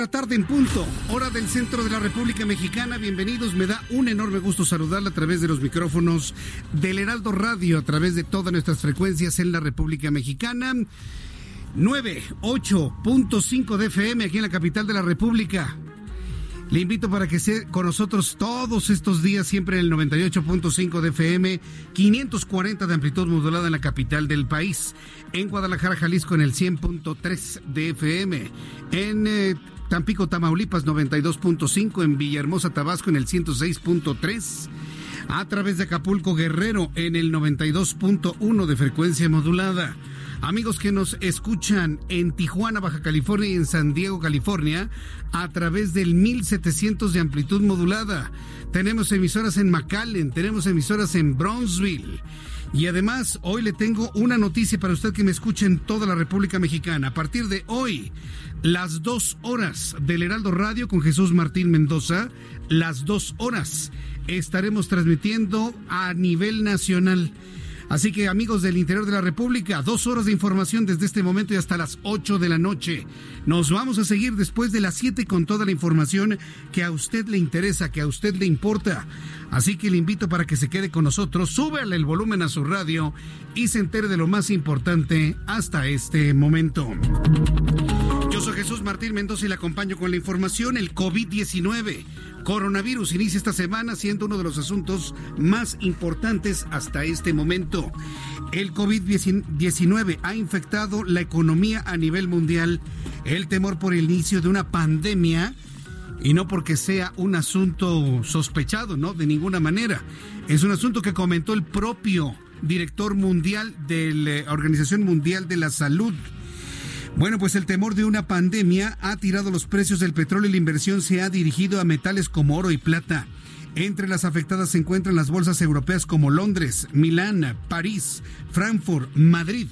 La tarde en punto, hora del centro de la República Mexicana. Bienvenidos, me da un enorme gusto saludarla a través de los micrófonos del Heraldo Radio, a través de todas nuestras frecuencias en la República Mexicana. 98.5 de FM aquí en la capital de la República. Le invito para que esté con nosotros todos estos días, siempre en el 98.5 de FM, 540 de amplitud modulada en la capital del país. En Guadalajara, Jalisco, en el 100.3 de FM. En eh, Tampico, Tamaulipas, 92.5. En Villahermosa, Tabasco, en el 106.3. A través de Acapulco, Guerrero, en el 92.1 de frecuencia modulada. Amigos que nos escuchan en Tijuana, Baja California y en San Diego, California, a través del 1700 de amplitud modulada. Tenemos emisoras en McAllen, tenemos emisoras en Brownsville. Y además, hoy le tengo una noticia para usted que me escuche en toda la República Mexicana. A partir de hoy, las dos horas del Heraldo Radio con Jesús Martín Mendoza, las dos horas estaremos transmitiendo a nivel nacional. Así que amigos del interior de la República, dos horas de información desde este momento y hasta las 8 de la noche. Nos vamos a seguir después de las 7 con toda la información que a usted le interesa, que a usted le importa. Así que le invito para que se quede con nosotros, súbale el volumen a su radio y se entere de lo más importante hasta este momento. Jesús Martín Mendoza y le acompaño con la información. El COVID-19, coronavirus, inicia esta semana siendo uno de los asuntos más importantes hasta este momento. El COVID-19 ha infectado la economía a nivel mundial. El temor por el inicio de una pandemia y no porque sea un asunto sospechado, ¿no? De ninguna manera. Es un asunto que comentó el propio director mundial de la Organización Mundial de la Salud. Bueno, pues el temor de una pandemia ha tirado los precios del petróleo y la inversión se ha dirigido a metales como oro y plata. Entre las afectadas se encuentran las bolsas europeas como Londres, Milán, París, Frankfurt, Madrid.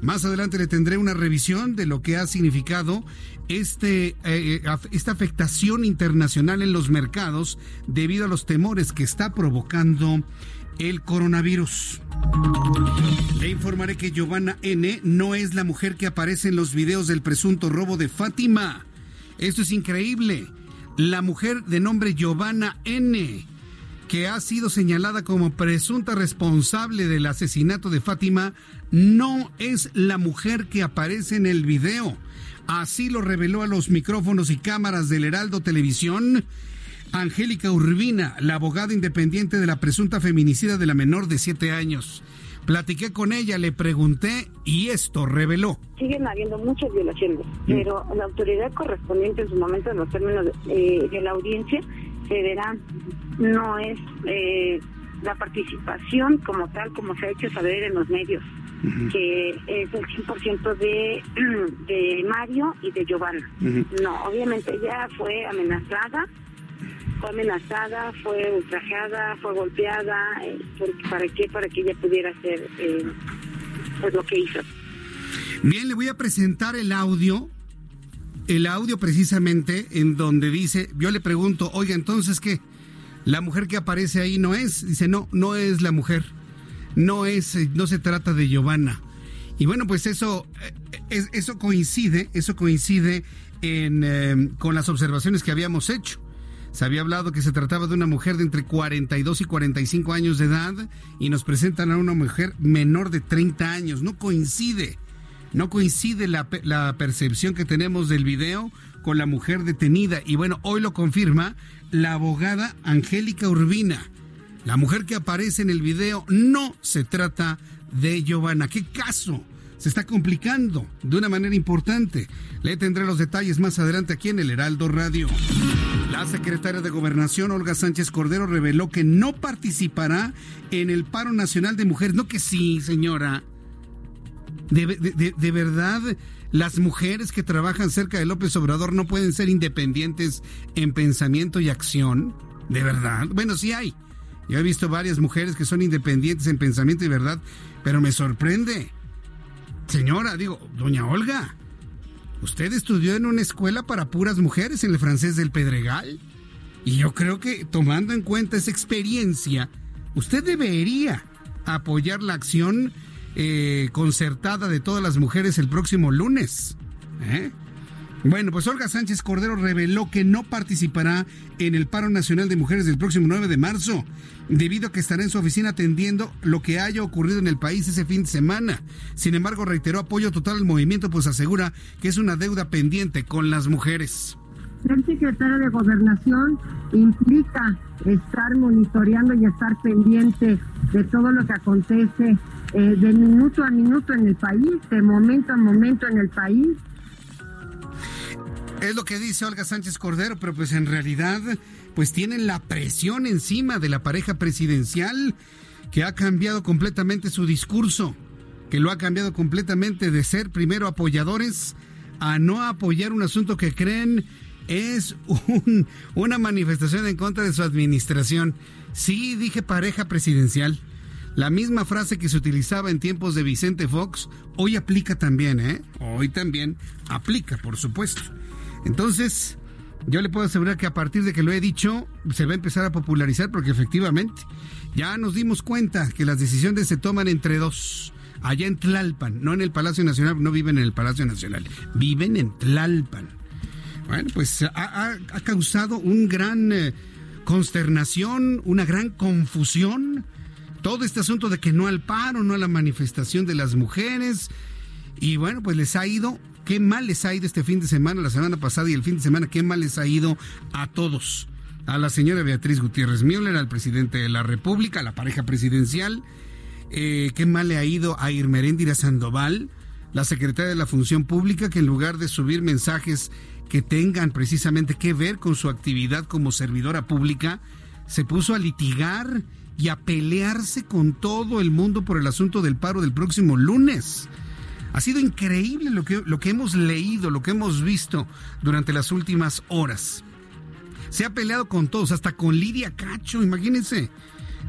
Más adelante le tendré una revisión de lo que ha significado este, eh, esta afectación internacional en los mercados debido a los temores que está provocando el coronavirus. Le informaré que Giovanna N. no es la mujer que aparece en los videos del presunto robo de Fátima. Esto es increíble. La mujer de nombre Giovanna N., que ha sido señalada como presunta responsable del asesinato de Fátima, no es la mujer que aparece en el video. Así lo reveló a los micrófonos y cámaras del Heraldo Televisión Angélica Urbina, la abogada independiente de la presunta feminicida de la menor de siete años. Platiqué con ella, le pregunté y esto reveló. Siguen habiendo muchas violaciones, pero la autoridad correspondiente en su momento, en los términos de, eh, de la audiencia, se verá, no es eh, la participación como tal, como se ha hecho saber en los medios, que es el 100% de, de Mario y de Giovanna. No, obviamente ella fue amenazada fue amenazada, fue ultrajada, fue golpeada, eh, ¿para qué? Para que ella pudiera hacer eh, pues lo que hizo. Bien, le voy a presentar el audio, el audio precisamente en donde dice, yo le pregunto, oiga, entonces qué, la mujer que aparece ahí no es, dice, no, no es la mujer, no es, eh, no se trata de Giovanna. Y bueno, pues eso, eso coincide, eso coincide en, eh, con las observaciones que habíamos hecho. Se había hablado que se trataba de una mujer de entre 42 y 45 años de edad y nos presentan a una mujer menor de 30 años. No coincide, no coincide la, percepción que tenemos del video con la mujer detenida. Y bueno, hoy lo confirma la abogada Angélica Urbina. La mujer que aparece en el video no se trata de Giovanna. ¿Qué caso? Se está complicando de una manera importante. Le tendré los detalles más adelante aquí en el Heraldo Radio. La secretaria de Gobernación, Olga Sánchez Cordero, reveló que no participará en el paro nacional de mujeres. No que sí, señora. De, verdad, las mujeres que trabajan cerca de López Obrador no pueden ser independientes en pensamiento y acción. De verdad. Bueno, sí hay. Yo he visto varias mujeres que son independientes en pensamiento y verdad, pero me sorprende. Señora, digo, doña Olga, usted estudió en una escuela para puras mujeres en el francés del Pedregal. Y yo creo que tomando en cuenta esa experiencia, usted debería apoyar la acción eh, concertada de todas las mujeres el próximo lunes. ¿eh? Bueno, pues Olga Sánchez Cordero reveló que no participará en el paro nacional de mujeres del próximo 9 de marzo, debido a que estará en su oficina atendiendo lo que haya ocurrido en el país ese fin de semana. Sin embargo, reiteró apoyo total al movimiento, pues asegura que es una deuda pendiente con las mujeres. Ser secretario de Gobernación implica estar monitoreando y estar pendiente de todo lo que acontece eh, de minuto a minuto en el país, de momento a momento en el país es lo que dice Olga Sánchez Cordero, pero pues en realidad pues tienen la presión encima de la pareja presidencial que ha cambiado completamente su discurso, que lo ha cambiado completamente de ser primero apoyadores a no apoyar un asunto que creen es una manifestación en contra de su administración. Sí, dije pareja presidencial. La misma frase que se utilizaba en tiempos de Vicente Fox, hoy aplica también, ¿eh? Hoy también aplica, por supuesto. Entonces, yo le puedo asegurar que a partir de que lo he dicho, se va a empezar a popularizar porque efectivamente ya nos dimos cuenta que las decisiones se toman entre dos. Allá en Tlalpan, no en el Palacio Nacional, no viven en el Palacio Nacional, viven en Tlalpan. Bueno, pues ha, causado un gran eh, consternación, una gran confusión, todo este asunto de que no al paro, no a la manifestación de las mujeres. Y bueno, pues les ha ido qué mal les ha ido este fin de semana, la semana pasada y el fin de semana, qué mal les ha ido a todos. A la señora Beatriz Gutiérrez Müller, al presidente de la República, a la pareja presidencial, eh, qué mal le ha ido a Irmeréndira Sandoval, la secretaria de la Función Pública, que en lugar de subir mensajes que tengan precisamente que ver con su actividad como servidora pública, se puso a litigar y a pelearse con todo el mundo por el asunto del paro del próximo lunes. Ha sido increíble lo que, lo que hemos leído, lo que hemos visto durante las últimas horas. Se ha peleado con todos, hasta con Lidia Cacho, imagínense.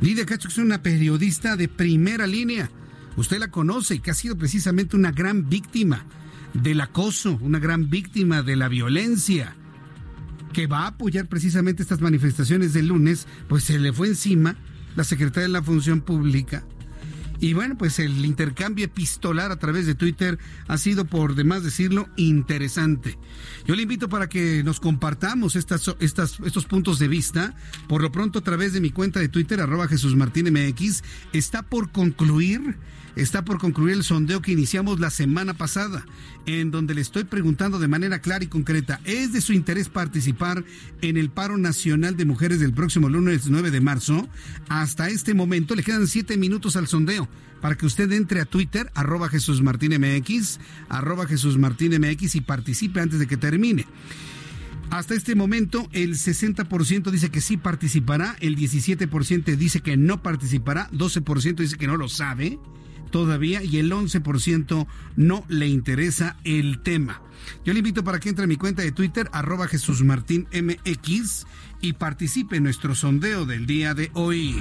Lidia Cacho es una periodista de primera línea. Usted la conoce y que ha sido precisamente una gran víctima del acoso, una gran víctima de la violencia, que va a apoyar precisamente estas manifestaciones del lunes, pues se le fue encima la secretaria de la Función Pública, y bueno, pues el intercambio epistolar a través de Twitter ha sido, por demás decirlo, interesante. Yo le invito para que nos compartamos estas, estas, estos puntos de vista. Por lo pronto, a través de mi cuenta de Twitter, arroba Jesús Martín MX, está por concluir está por concluir el sondeo que iniciamos la semana pasada, en donde le estoy preguntando de manera clara y concreta, ¿es de su interés participar en el paro nacional de mujeres del próximo lunes 9 de marzo? Hasta este momento le quedan siete minutos al sondeo para que usted entre a Twitter, arroba Jesús Martín MX, arroba Jesús Martín MX y participe antes de que termine. Hasta este momento, el 60% dice que sí participará, el 17% dice que no participará, 12% dice que no lo sabe, todavía y el 11% no le interesa el tema. Yo le invito para que entre a mi cuenta de Twitter, arroba Jesús y participe en nuestro sondeo del día de hoy.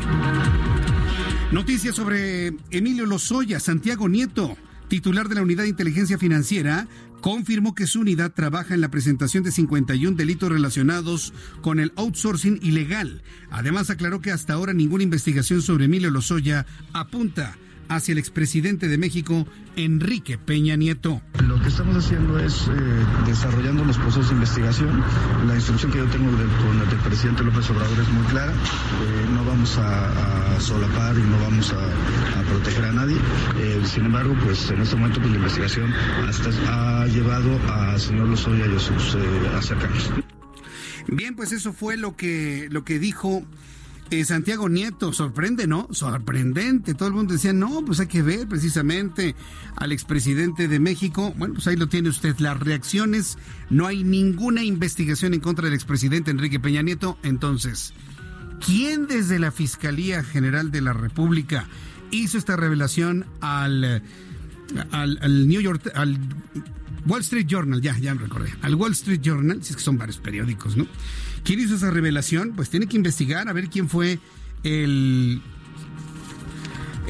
Noticias sobre Emilio Lozoya, Santiago Nieto, titular de la Unidad de Inteligencia Financiera, confirmó que su unidad trabaja en la presentación de 51 delitos relacionados con el outsourcing ilegal. Además, aclaró que hasta ahora ninguna investigación sobre Emilio Lozoya apunta hacia el expresidente de México, Enrique Peña Nieto. Lo que estamos haciendo es eh, desarrollando los procesos de investigación. La instrucción que yo tengo del, con presidente López Obrador es muy clara. Eh, no vamos a, solapar y no vamos a, proteger a nadie. Eh, sin embargo, pues en este momento pues, la investigación hasta ha llevado al señor Lozoya y a sus acercados. Bien, pues eso fue lo que, lo que dijo eh, Santiago Nieto, sorprende, ¿no? Sorprendente. Todo el mundo decía, no, pues hay que ver precisamente al expresidente de México. Bueno, pues ahí lo tiene usted. Las reacciones, no hay ninguna investigación en contra del expresidente Enrique Peña Nieto. Entonces, ¿quién desde la Fiscalía General de la República hizo esta revelación al, al, al New York, al Wall Street Journal, ya, ya me recordé, al Wall Street Journal, si es que son varios periódicos, ¿no? ¿Quién hizo esa revelación? Pues tiene que investigar a ver quién fue el,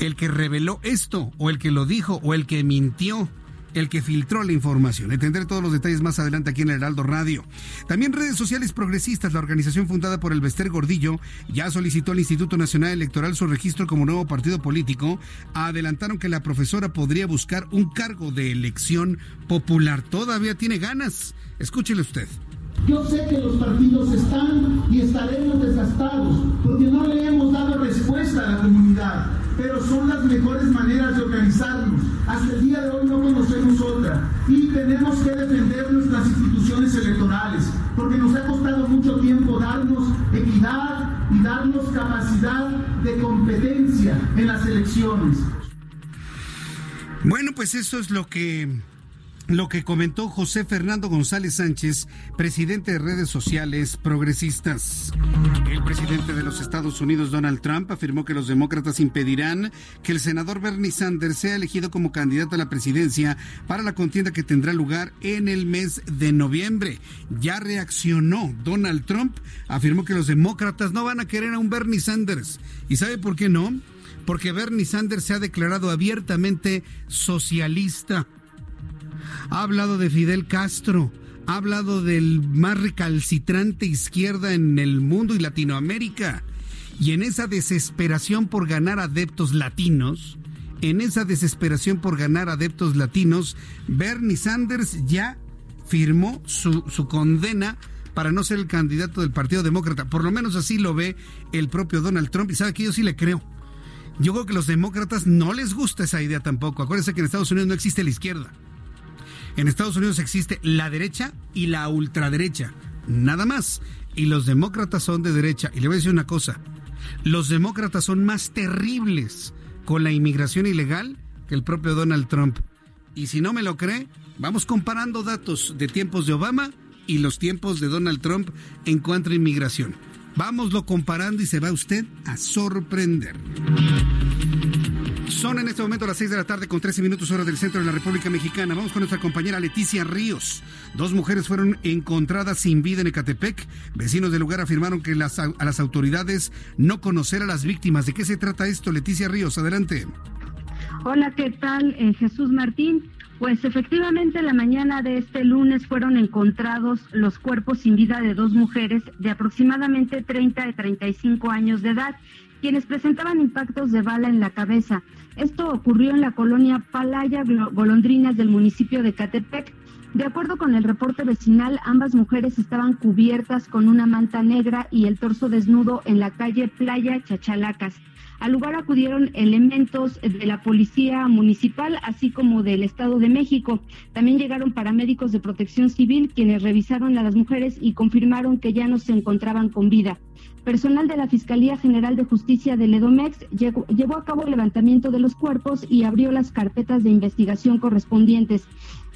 el que reveló esto, o el que lo dijo, o el que mintió el que filtró la información. Le tendré todos los detalles más adelante aquí en el Heraldo Radio. También redes sociales progresistas, la organización fundada por el Bester Gordillo, ya solicitó al Instituto Nacional Electoral su registro como nuevo partido político. Adelantaron que la profesora podría buscar un cargo de elección popular. Todavía tiene ganas. Escúchele usted. Yo sé que los partidos están y estaremos desgastados porque no le hemos dado respuesta a la comunidad, pero son las mejores maneras de organizarnos. Hasta el día de hoy no conocemos otra y tenemos que defender nuestras instituciones electorales porque nos ha costado mucho tiempo darnos equidad y darnos capacidad de competencia en las elecciones. Bueno, pues eso es lo que lo que comentó José Fernando González Sánchez, presidente de redes sociales progresistas. El presidente de los Estados Unidos, Donald Trump, afirmó que los demócratas impedirán que el senador Bernie Sanders sea elegido como candidato a la presidencia para la contienda que tendrá lugar en el mes de noviembre. Ya reaccionó Donald Trump, afirmó que los demócratas no van a querer a un Bernie Sanders. ¿Y sabe por qué no? Porque Bernie Sanders se ha declarado abiertamente socialista ha hablado de Fidel Castro, ha hablado del más recalcitrante izquierda en el mundo y Latinoamérica. Y en esa desesperación por ganar adeptos latinos, en esa desesperación por ganar adeptos latinos, Bernie Sanders ya firmó su, condena para no ser el candidato del Partido Demócrata. Por lo menos así lo ve el propio Donald Trump. Y sabe que yo sí le creo. Yo creo que los demócratas no les gusta esa idea tampoco. Acuérdense que en Estados Unidos no existe la izquierda. En Estados Unidos existe la derecha y la ultraderecha, nada más. Y los demócratas son de derecha. Y le voy a decir una cosa, los demócratas son más terribles con la inmigración ilegal que el propio Donald Trump. Y si no me lo cree, vamos comparando datos de tiempos de Obama y los tiempos de Donald Trump en cuanto a inmigración. Vámoslo comparando y se va usted a sorprender. Son en este momento las 6 de la tarde con 13 minutos hora del centro de la República Mexicana. Vamos con nuestra compañera Leticia Ríos. Dos mujeres fueron encontradas sin vida en Ecatepec. Vecinos del lugar afirmaron que las, a las autoridades no conocer a las víctimas. ¿De qué se trata esto, Leticia Ríos? Adelante. Hola, ¿qué tal? Eh, Jesús Martín. Pues efectivamente la mañana de este lunes fueron encontrados los cuerpos sin vida de dos mujeres de aproximadamente 30 y 35 años de edad quienes presentaban impactos de bala en la cabeza. Esto ocurrió en la colonia Palaya Golondrinas del municipio de Catepec. De acuerdo con el reporte vecinal, ambas mujeres estaban cubiertas con una manta negra y el torso desnudo en la calle Playa Chachalacas. Al lugar acudieron elementos de la Policía Municipal, así como del Estado de México. También llegaron paramédicos de protección civil, quienes revisaron a las mujeres y confirmaron que ya no se encontraban con vida. Personal de la Fiscalía General de Justicia del Edomex llevó a cabo el levantamiento de los cuerpos y abrió las carpetas de investigación correspondientes.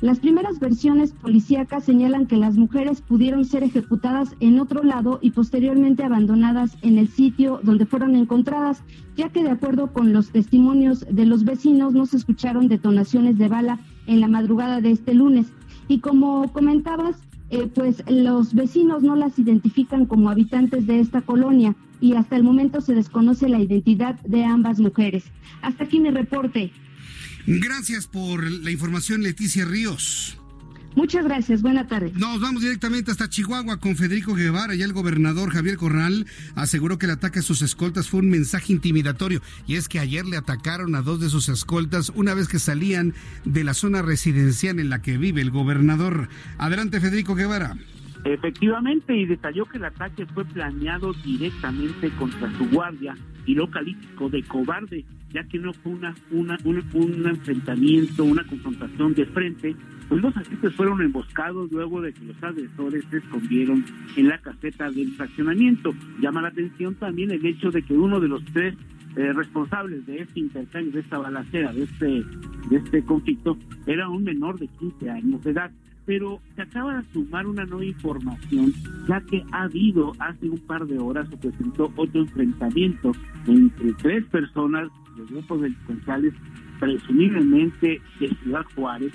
Las primeras versiones policíacas señalan que las mujeres pudieron ser ejecutadas en otro lado y posteriormente abandonadas en el sitio donde fueron encontradas, ya que de acuerdo con los testimonios de los vecinos no se escucharon detonaciones de bala en la madrugada de este lunes. Y como comentabas, eh, pues los vecinos no las identifican como habitantes de esta colonia y hasta el momento se desconoce la identidad de ambas mujeres. Hasta aquí mi reporte. Gracias por la información, Leticia Ríos. Muchas gracias, buena tarde. Nos vamos directamente hasta Chihuahua con Federico Guevara. Ya el gobernador Javier Corral aseguró que el ataque a sus escoltas fue un mensaje intimidatorio. Y es que ayer le atacaron a dos de sus escoltas una vez que salían de la zona residencial en la que vive el gobernador. Adelante, Federico Guevara. Efectivamente, y detalló que el ataque fue planeado directamente contra su guardia y lo calificó de cobarde, ya que no fue una, una, un enfrentamiento, una confrontación de frente, pues los agentes fueron emboscados luego de que los agresores se escondieron en la caseta del fraccionamiento. Llama la atención también el hecho de que uno de los tres eh, responsables de este intercambio, de esta balacera, de este, de este conflicto, era un menor de 15 años de edad. Pero se acaba de sumar una nueva información, ya que ha habido hace un par de horas se presentó otro enfrentamiento entre tres personas de grupos delincuenciales, presumiblemente de Ciudad Juárez,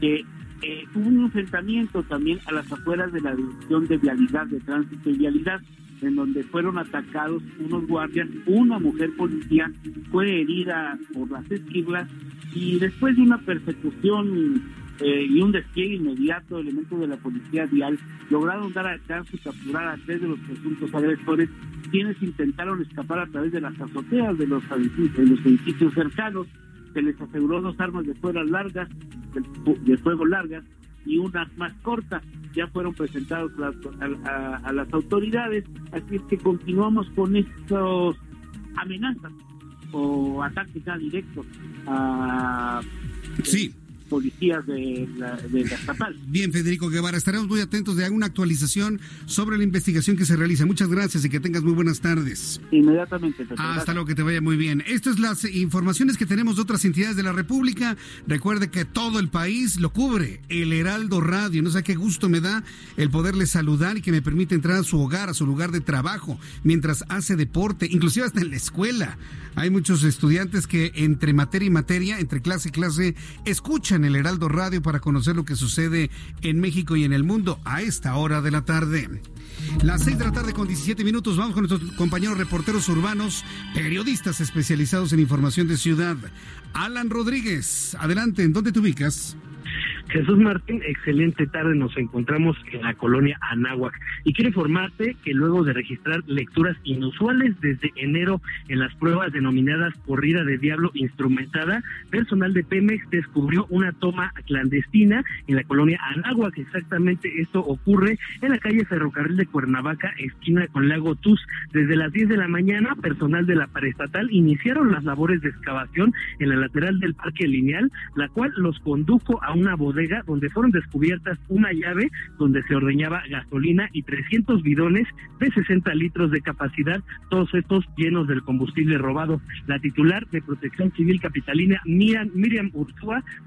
que eh, hubo un enfrentamiento también a las afueras de la Dirección de Vialidad, de Tránsito y Vialidad, en donde fueron atacados unos guardias, una mujer policía fue herida por las esquirlas y después de una persecución eh, y un despliegue inmediato de elementos de la policía vial, lograron dar alcance y capturar a tres de los presuntos agresores, quienes intentaron escapar a través de las azoteas de los, de los edificios cercanos. Se les aseguró dos armas de fuego largas, de fuego largas y unas más cortas. Ya fueron presentados a, las autoridades, así es que continuamos con estos amenazas o ataques directos a sí policías de la, de estatal. Bien, Federico Guevara, estaremos muy atentos de alguna actualización sobre la investigación que se realiza. Muchas gracias y que tengas muy buenas tardes. Inmediatamente. Hasta luego, que te vaya muy bien. Estas son las informaciones que tenemos de otras entidades de la República. Recuerde que todo el país lo cubre el Heraldo Radio. No sé qué gusto me da el poderle saludar y que me permite entrar a su hogar, a su lugar de trabajo, mientras hace deporte, inclusive hasta en la escuela. Hay muchos estudiantes que entre materia y materia, entre clase y clase, escuchan el Heraldo Radio para conocer lo que sucede en México y en el mundo a esta hora de la tarde. Las seis de la tarde con 17 minutos vamos con nuestros compañeros reporteros urbanos, periodistas especializados en información de ciudad. Alan Rodríguez, adelante, ¿en dónde te ubicas? Jesús Martín, excelente tarde. Nos encontramos en la colonia Anáhuac y quiero informarte que luego de registrar lecturas inusuales desde enero en las pruebas denominadas corrida de diablo instrumentada, personal de Pemex descubrió una toma clandestina en la colonia Anáhuac. Exactamente esto ocurre en la calle Ferrocarril de Cuernavaca, esquina con Lago Tuz. Desde las 10 de la mañana, personal de la parestatal iniciaron las labores de excavación en la lateral del parque lineal, la cual los condujo a una bodega donde fueron descubiertas una llave donde se ordeñaba gasolina y 300 bidones de 60 litros de capacidad, todos estos llenos del combustible robado. La titular de Protección Civil Capitalina, Miriam, Miriam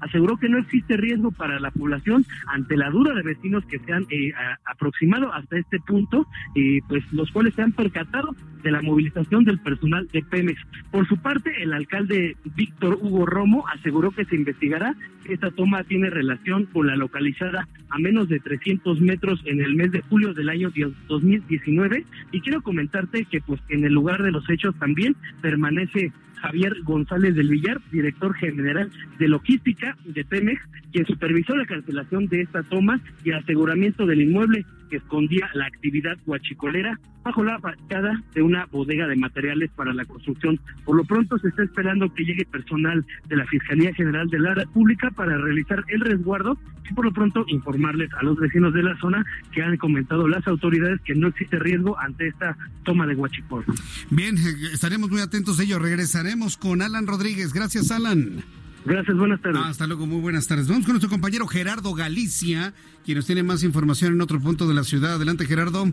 aseguró que no existe riesgo para la población ante la duda de vecinos que se han eh, aproximado hasta este punto, eh, pues los cuales se han percatado de la movilización del personal de Pemex. Por su parte, el alcalde Víctor Hugo Romo aseguró que se investigará que esta toma tiene relación con la localizada a menos de 300 metros en el mes de julio del año 2019 y quiero comentarte que pues en el lugar de los hechos también permanece Javier González del Villar, director general de logística de Pemex, quien supervisó la cancelación de esta toma y aseguramiento del inmueble que escondía la actividad guachicolera bajo la fachada de una bodega de materiales para la construcción. Por lo pronto se está esperando que llegue personal de la Fiscalía General de la República para realizar el resguardo y por lo pronto informarles a los vecinos de la zona que han comentado las autoridades que no existe riesgo ante esta toma de Huachicol. Bien, eh, estaremos muy atentos de ello. Regresaremos con Alan Rodríguez. Gracias, Alan. Gracias, buenas tardes. Hasta luego, muy buenas tardes. Vamos con nuestro compañero Gerardo Galicia, quien nos tiene más información en otro punto de la ciudad. Adelante, Gerardo.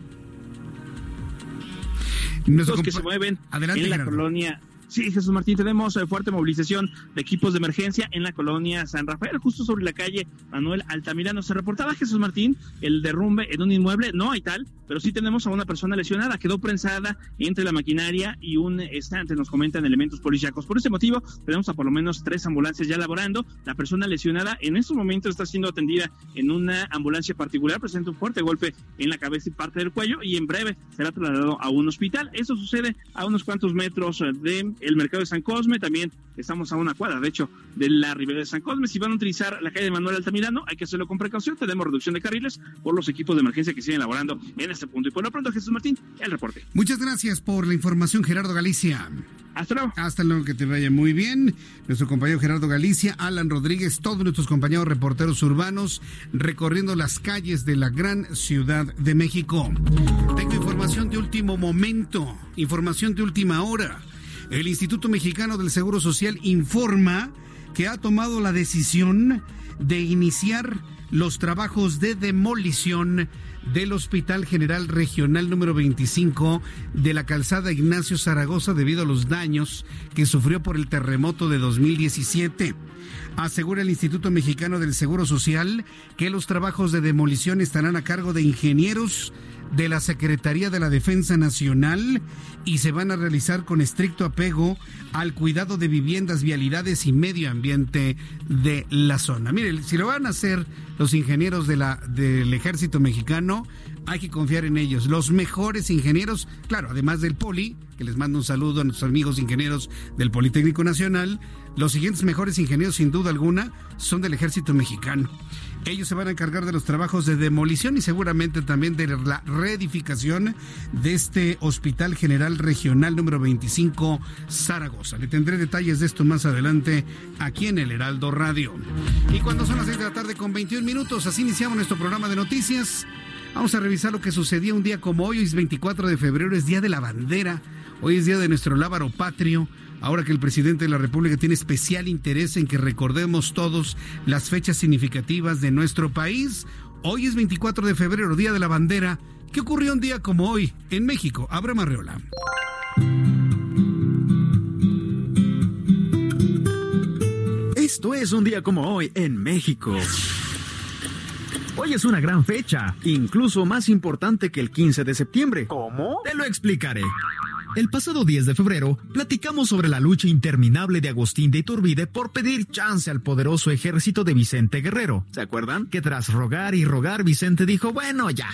Los que se mueven Adelante, en la colonia Sí, Jesús Martín, tenemos eh, fuerte movilización de equipos de emergencia en la colonia San Rafael, justo sobre la calle Manuel Altamirano. Se reportaba, Jesús Martín, el derrumbe en un inmueble, no hay tal, pero sí tenemos a una persona lesionada, quedó prensada entre la maquinaria y un estante, nos comentan elementos policíacos. Por ese motivo, tenemos a por lo menos tres ambulancias ya laborando. La persona lesionada en estos momentos está siendo atendida en una ambulancia particular, presenta un fuerte golpe en la cabeza y parte del cuello y en breve será trasladado a un hospital. Esto sucede a unos cuantos metros de el mercado de San Cosme, también estamos a una cuadra, de hecho, de la ribera de San Cosme. Si van a utilizar la calle de Manuel Altamirano, hay que hacerlo con precaución. Tenemos reducción de carriles por los equipos de emergencia que siguen elaborando en este punto. Y por lo pronto, Jesús Martín, el reporte. Muchas gracias por la información, Gerardo Galicia. Hasta luego. Hasta luego, que te vaya muy bien. Nuestro compañero Gerardo Galicia, Alan Rodríguez, todos nuestros compañeros reporteros urbanos recorriendo las calles de la gran ciudad de México. Tengo información de último momento, información de última hora. El Instituto Mexicano del Seguro Social informa que ha tomado la decisión de iniciar los trabajos de demolición del Hospital General Regional número 25 de la calzada Ignacio Zaragoza debido a los daños que sufrió por el terremoto de 2017. Asegura el Instituto Mexicano del Seguro Social que los trabajos de demolición estarán a cargo de ingenieros de la Secretaría de la Defensa Nacional y se van a realizar con estricto apego al cuidado de viviendas, vialidades y medio ambiente de la zona. Si lo van a hacer los ingenieros del ejército mexicano, hay que confiar en ellos. Los mejores ingenieros, claro, además del Poli, que les mando un saludo a nuestros amigos ingenieros del Politécnico Nacional, los siguientes mejores ingenieros, sin duda alguna, son del ejército mexicano. Ellos se van a encargar de los trabajos de demolición y seguramente también de la reedificación de este Hospital General Regional número 25 Zaragoza. Le tendré detalles de esto más adelante aquí en el Heraldo Radio. Y cuando son las 6 de la tarde con 21 minutos, así iniciamos nuestro programa de noticias. Vamos a revisar lo que sucedió un día como hoy, hoy es 24 de febrero, es Día de la Bandera, hoy es Día de nuestro lábaro patrio ahora que el presidente de la República tiene especial interés en que recordemos todos las fechas significativas de nuestro país. Hoy es 24 de febrero, Día de la Bandera. ¿Qué ocurrió un día como hoy en México? Abraham Arreola. Esto es un día como hoy en México. Hoy es una gran fecha, incluso más importante que el 15 de septiembre. ¿Cómo? Te lo explicaré. El pasado 10 de febrero platicamos sobre la lucha interminable de Agustín de Iturbide por pedir chance al poderoso ejército de Vicente Guerrero. ¿Se acuerdan? Que tras rogar y rogar Vicente dijo, bueno, ya.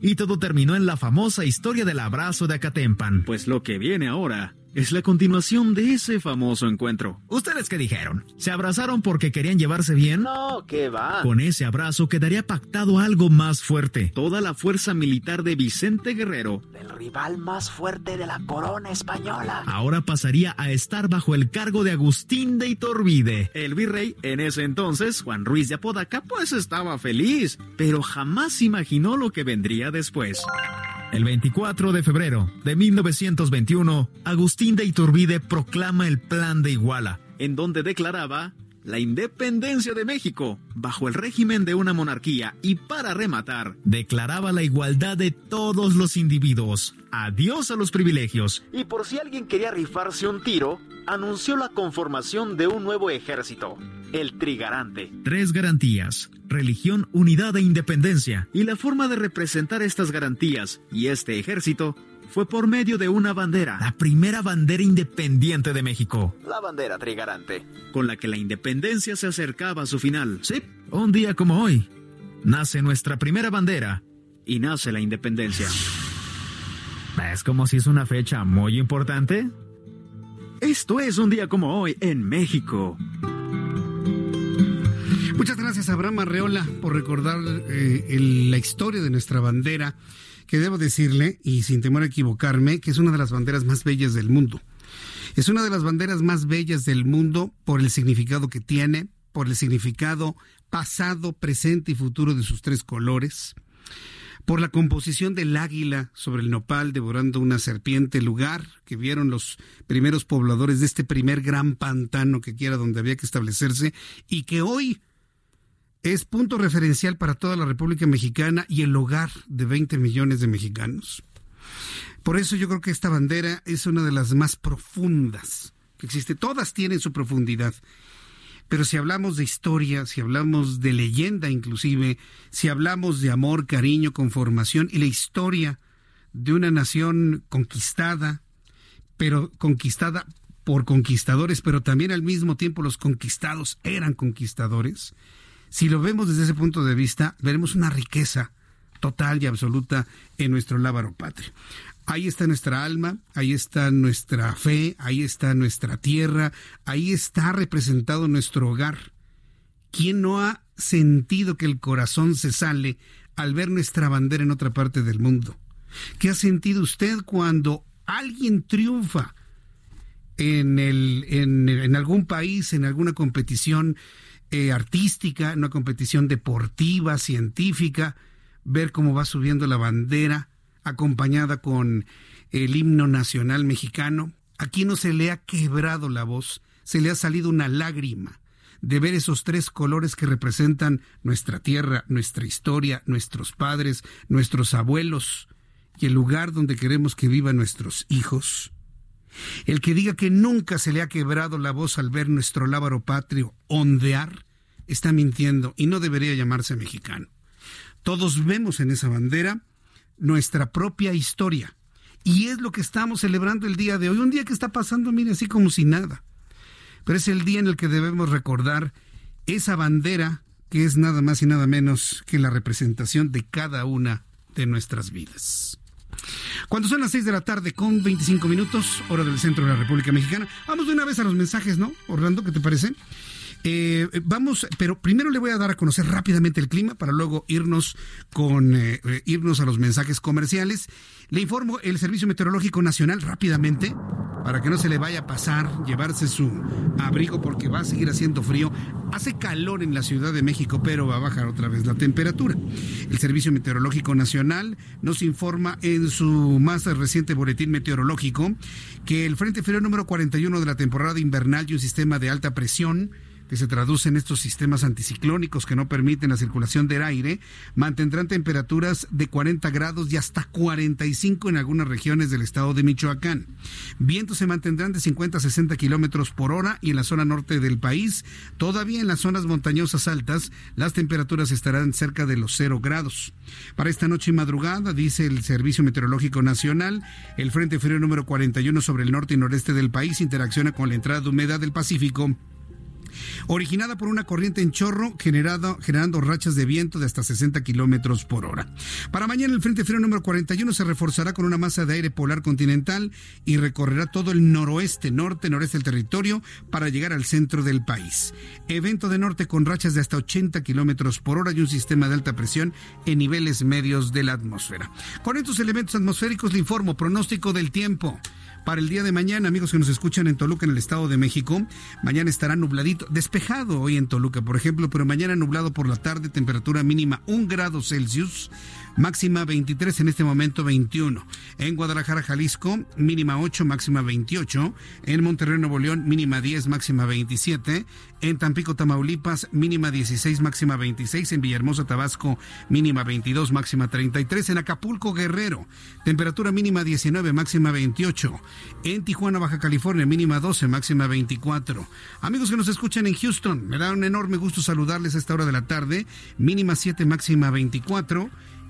Y todo terminó en la famosa historia del abrazo de Acatempan. Pues lo que viene ahora es la continuación de ese famoso encuentro. ¿Ustedes qué dijeron? ¿Se abrazaron porque querían llevarse bien? No, ¿qué va? Con ese abrazo quedaría pactado algo más fuerte. Toda la fuerza militar de Vicente Guerrero, el rival más fuerte de la corona española, ahora pasaría a estar bajo el cargo de Agustín de Iturbide. El virrey, en ese entonces, Juan Ruiz de Apodaca, pues estaba feliz, pero jamás imaginó lo que vendría después. El 24 de febrero de 1921, Agustín de Iturbide proclama el Plan de Iguala, en donde declaraba la independencia de México bajo el régimen de una monarquía y para rematar, declaraba la igualdad de todos los individuos. Adiós a los privilegios. Y por si alguien quería rifarse un tiro, anunció la conformación de un nuevo ejército, el Trigarante. Tres garantías, religión, unidad e independencia. Y la forma de representar estas garantías y este ejército fue por medio de una bandera, la primera bandera independiente de México. La bandera trigarante. Con la que la independencia se acercaba a su final. Sí, un día como hoy, nace nuestra primera bandera y nace la independencia. ¿Es como si es una fecha muy importante? Esto es un día como hoy en México. Muchas gracias Abraham Arreola por recordar eh, la historia de nuestra bandera que debo decirle, y sin temor a equivocarme, que es una de las banderas más bellas del mundo. Es una de las banderas más bellas del mundo por el significado que tiene, por el significado pasado, presente y futuro de sus tres colores, por la composición del águila sobre el nopal devorando una serpiente, lugar que vieron los primeros pobladores de este primer gran pantano que quiera donde había que establecerse y que hoy es punto referencial para toda la República Mexicana y el hogar de 20 millones de mexicanos. Por eso yo creo que esta bandera es una de las más profundas que existe. Todas tienen su profundidad. Pero si hablamos de historia, si hablamos de leyenda inclusive, si hablamos de amor, cariño, conformación y la historia de una nación conquistada, pero conquistada por conquistadores, pero también al mismo tiempo los conquistados eran conquistadores, si lo vemos desde ese punto de vista, veremos una riqueza total y absoluta en nuestro lábaro patrio. Ahí está nuestra alma, ahí está nuestra fe, ahí está nuestra tierra, ahí está representado nuestro hogar. ¿Quién no ha sentido que el corazón se sale al ver nuestra bandera en otra parte del mundo? ¿Qué ha sentido usted cuando alguien triunfa en, el, en, algún país, en alguna competición eh, artística, una competición deportiva, científica, ver cómo va subiendo la bandera? acompañada con el himno nacional mexicano. Aquí no se le ha quebrado la voz, se le ha salido una lágrima de ver esos tres colores que representan nuestra tierra, nuestra historia, nuestros padres, nuestros abuelos y el lugar donde queremos que vivan nuestros hijos. El que diga que nunca se le ha quebrado la voz al ver nuestro lábaro patrio ondear, está mintiendo y no debería llamarse mexicano. Todos vemos en esa bandera nuestra propia historia. Y es lo que estamos celebrando el día de hoy. Un día que está pasando, mire, así como si nada. Pero es el día en el que debemos recordar esa bandera que es nada más y nada menos que la representación de cada una de nuestras vidas. Cuando son las 6 de la tarde con 25 minutos, hora del centro de la República Mexicana, vamos de una vez a los mensajes, ¿no? Orlando, ¿qué te parece? Eh, vamos, pero primero le voy a dar a conocer rápidamente el clima para luego irnos con eh, eh, irnos a los mensajes comerciales. Le informo el Servicio Meteorológico Nacional rápidamente para que no se le vaya a pasar llevarse su abrigo porque va a seguir haciendo frío. Hace calor en la Ciudad de México, pero va a bajar otra vez la temperatura. El Servicio Meteorológico Nacional nos informa en su más reciente boletín meteorológico que el Frente Frío número 41 de la temporada invernal y un sistema de alta presión que se traduce en estos sistemas anticiclónicos que no permiten la circulación del aire, mantendrán temperaturas de 40 grados y hasta 45 en algunas regiones del estado de Michoacán. Vientos se mantendrán de 50 a 60 kilómetros por hora y en la zona norte del país, todavía en las zonas montañosas altas, las temperaturas estarán cerca de los 0 grados. Para esta noche y madrugada, dice el Servicio Meteorológico Nacional, el Frente Frío número 41 sobre el norte y noreste del país interacciona con la entrada de humedad del Pacífico originada por una corriente en chorro generando rachas de viento de hasta 60 kilómetros por hora. Para mañana el Frente Frío número 41 se reforzará con una masa de aire polar continental y recorrerá todo el noroeste, norte, noreste del territorio para llegar al centro del país. Evento de norte con rachas de hasta 80 kilómetros por hora y un sistema de alta presión en niveles medios de la atmósfera. Con estos elementos atmosféricos le informo pronóstico del tiempo para el día de mañana, amigos que nos escuchan en Toluca, en el Estado de México. Mañana estará nubladito, despejado hoy en Toluca, por ejemplo, pero mañana nublado por la tarde, temperatura mínima 1 grado Celsius máxima 23, en este momento 21. En Guadalajara, Jalisco, mínima 8, máxima 28. En Monterrey, Nuevo León, mínima 10, máxima 27. En Tampico, Tamaulipas, mínima 16, máxima 26. En Villahermosa, Tabasco, mínima 22, máxima 33. En Acapulco, Guerrero, temperatura mínima 19, máxima 28. En Tijuana, Baja California, mínima 12, máxima 24. Amigos que nos escuchan en Houston, me da un enorme gusto saludarles a esta hora de la tarde. Mínima 7, máxima 24.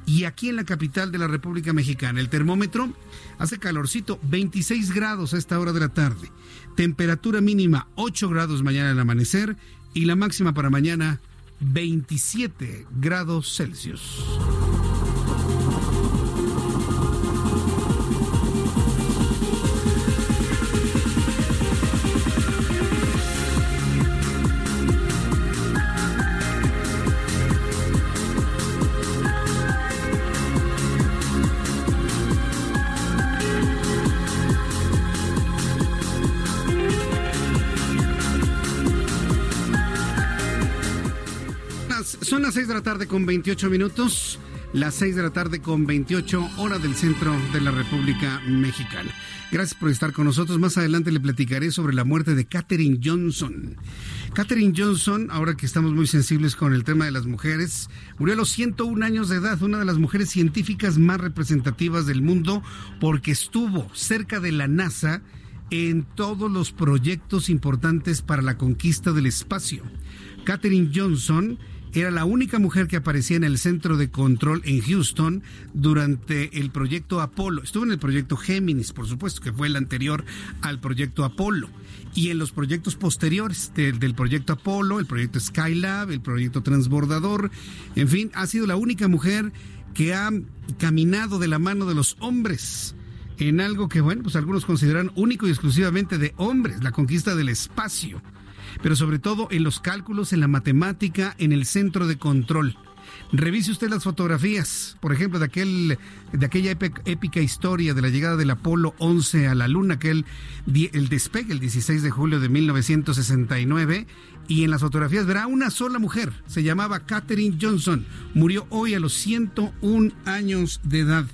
Y aquí en la capital de la República Mexicana, el termómetro hace calorcito, 26 grados a esta hora de la tarde. Temperatura mínima 8 grados mañana al amanecer y la máxima para mañana 27 grados Celsius. 6 de la tarde con 28 minutos, las 6 de la tarde con 28 horas del centro de la República Mexicana. Gracias por estar con nosotros. Más adelante le platicaré sobre la muerte de Katherine Johnson. Katherine Johnson, ahora que estamos muy sensibles con el tema de las mujeres, murió a los 101 años de edad, una de las mujeres científicas más representativas del mundo porque estuvo cerca de la NASA en todos los proyectos importantes para la conquista del espacio. Katherine Johnson era la única mujer que aparecía en el centro de control en Houston durante el proyecto Apolo. Estuvo en el proyecto Géminis, por supuesto, que fue el anterior al proyecto Apolo. Y en los proyectos posteriores del, proyecto Apolo, el proyecto Skylab, el proyecto Transbordador, en fin, ha sido la única mujer que ha caminado de la mano de los hombres en algo que, bueno, pues algunos consideran único y exclusivamente de hombres, la conquista del espacio, pero sobre todo en los cálculos, en la matemática, en el centro de control. Revise usted las fotografías, por ejemplo, de, aquel, de aquella épica historia de la llegada del Apolo 11 a la Luna, aquel el despegue el 16 de julio de 1969, y en las fotografías verá una sola mujer, se llamaba Katherine Johnson, murió hoy a los 101 años de edad.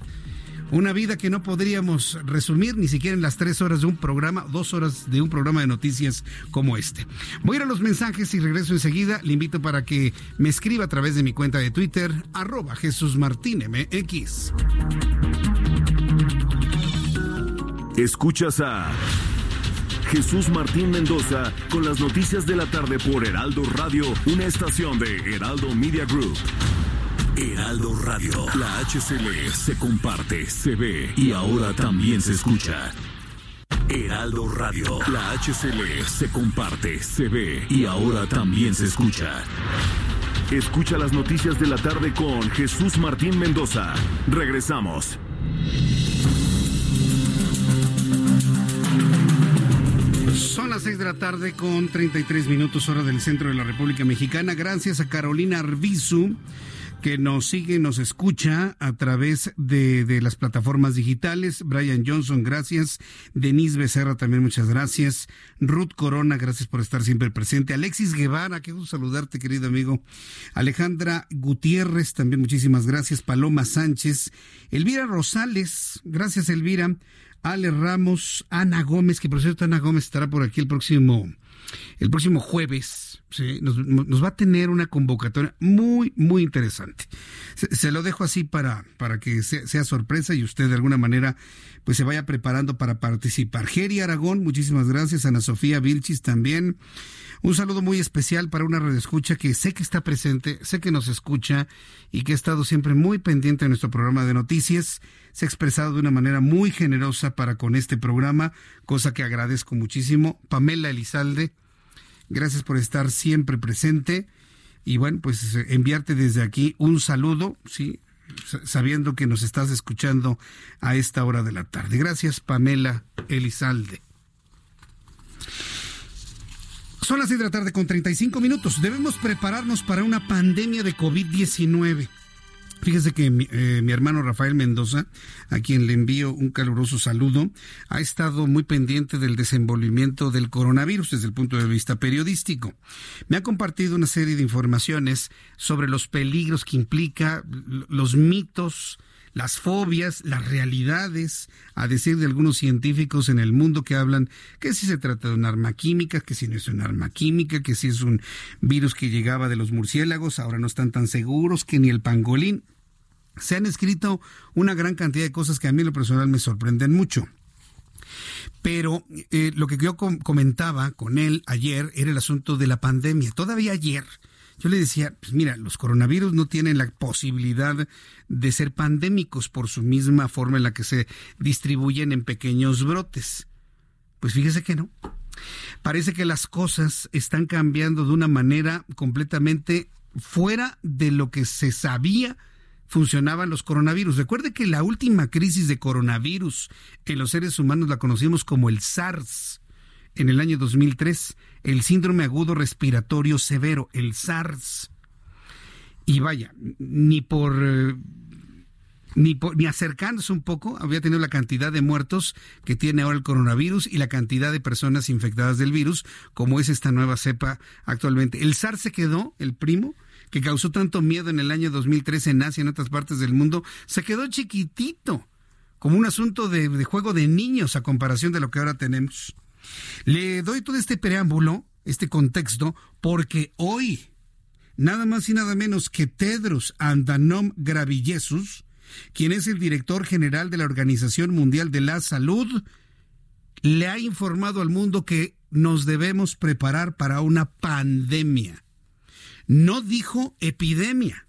Una vida que no podríamos resumir ni siquiera en las tres horas de un programa, dos horas de un programa de noticias como este. Voy a ir a los mensajes y regreso enseguida. Le invito para que me escriba a través de mi cuenta de Twitter, arroba Jesús Martín MX. Escuchas a Jesús Martín Mendoza con las noticias de la tarde por Heraldo Radio, una estación de Heraldo Media Group. Heraldo Radio. La HCL se comparte, se ve y ahora también se escucha. Heraldo Radio. La HCL se comparte, se ve y ahora también se escucha. Escucha las noticias de la tarde con Jesús Martín Mendoza. Regresamos. Son las 6 de la tarde con 33 minutos hora del centro de la República Mexicana. Gracias a Carolina Arbizu que nos sigue, nos escucha a través de, de, las plataformas digitales. Brian Johnson, gracias. Denise Becerra, también muchas gracias. Ruth Corona, gracias por estar siempre presente. Alexis Guevara, qué gusto saludarte, querido amigo. Alejandra Gutiérrez, también muchísimas gracias. Paloma Sánchez. Elvira Rosales, gracias, Elvira. Ale Ramos, Ana Gómez, que por cierto Ana Gómez estará por aquí el próximo el próximo jueves nos, va a tener una convocatoria muy, muy interesante. Se, lo dejo así para, para que sea, sorpresa y usted de alguna manera pues se vaya preparando para participar. Geri Aragón, muchísimas gracias. Ana Sofía Vilchis también. Un saludo muy especial para una escucha que sé que está presente, sé que nos escucha y que ha estado siempre muy pendiente de nuestro programa de noticias. Se ha expresado de una manera muy generosa para con este programa, cosa que agradezco muchísimo. Pamela Elizalde, Gracias por estar siempre presente y bueno, pues eh, enviarte desde aquí un saludo, sí, sabiendo que nos estás escuchando a esta hora de la tarde. Gracias, Pamela Elizalde. Son las 6 de la tarde con 35 minutos. Debemos prepararnos para una pandemia de COVID-19. Fíjese que eh, mi, hermano Rafael Mendoza, a quien le envío un caluroso saludo, ha estado muy pendiente del desenvolvimiento del coronavirus desde el punto de vista periodístico. Me ha compartido una serie de informaciones sobre los peligros que implica, los mitos, las fobias, las realidades, a decir de algunos científicos en el mundo que hablan que si se trata de un arma química, que si no es un arma química, que si es un virus que llegaba de los murciélagos, ahora no están tan seguros, que ni el pangolín se han escrito una gran cantidad de cosas que a mí en lo personal me sorprenden mucho. Pero eh, lo que yo comentaba con él ayer era el asunto de la pandemia. Todavía ayer yo le decía, pues mira, los coronavirus no tienen la posibilidad de ser pandémicos por su misma forma en la que se distribuyen en pequeños brotes. Pues fíjese que no. Parece que las cosas están cambiando de una manera completamente fuera de lo que se sabía funcionaban los coronavirus. Recuerde que la última crisis de coronavirus en los seres humanos la conocimos como el SARS en el año 2003, el síndrome agudo respiratorio severo, el SARS. Y vaya, ni por eh, ni, ni acercándose un poco, había tenido la cantidad de muertos que tiene ahora el coronavirus y la cantidad de personas infectadas del virus, como es esta nueva cepa actualmente. El SARS se quedó, el primo, que causó tanto miedo en el año 2013 en Asia y en otras partes del mundo, se quedó chiquitito, como un asunto de, de juego de niños a comparación de lo que ahora tenemos. Le doy todo este preámbulo, este contexto, porque hoy, nada más y nada menos que Tedros Andanom Gravillesus, quien es el director general de la Organización Mundial de la Salud, le ha informado al mundo que nos debemos preparar para una pandemia. No dijo epidemia,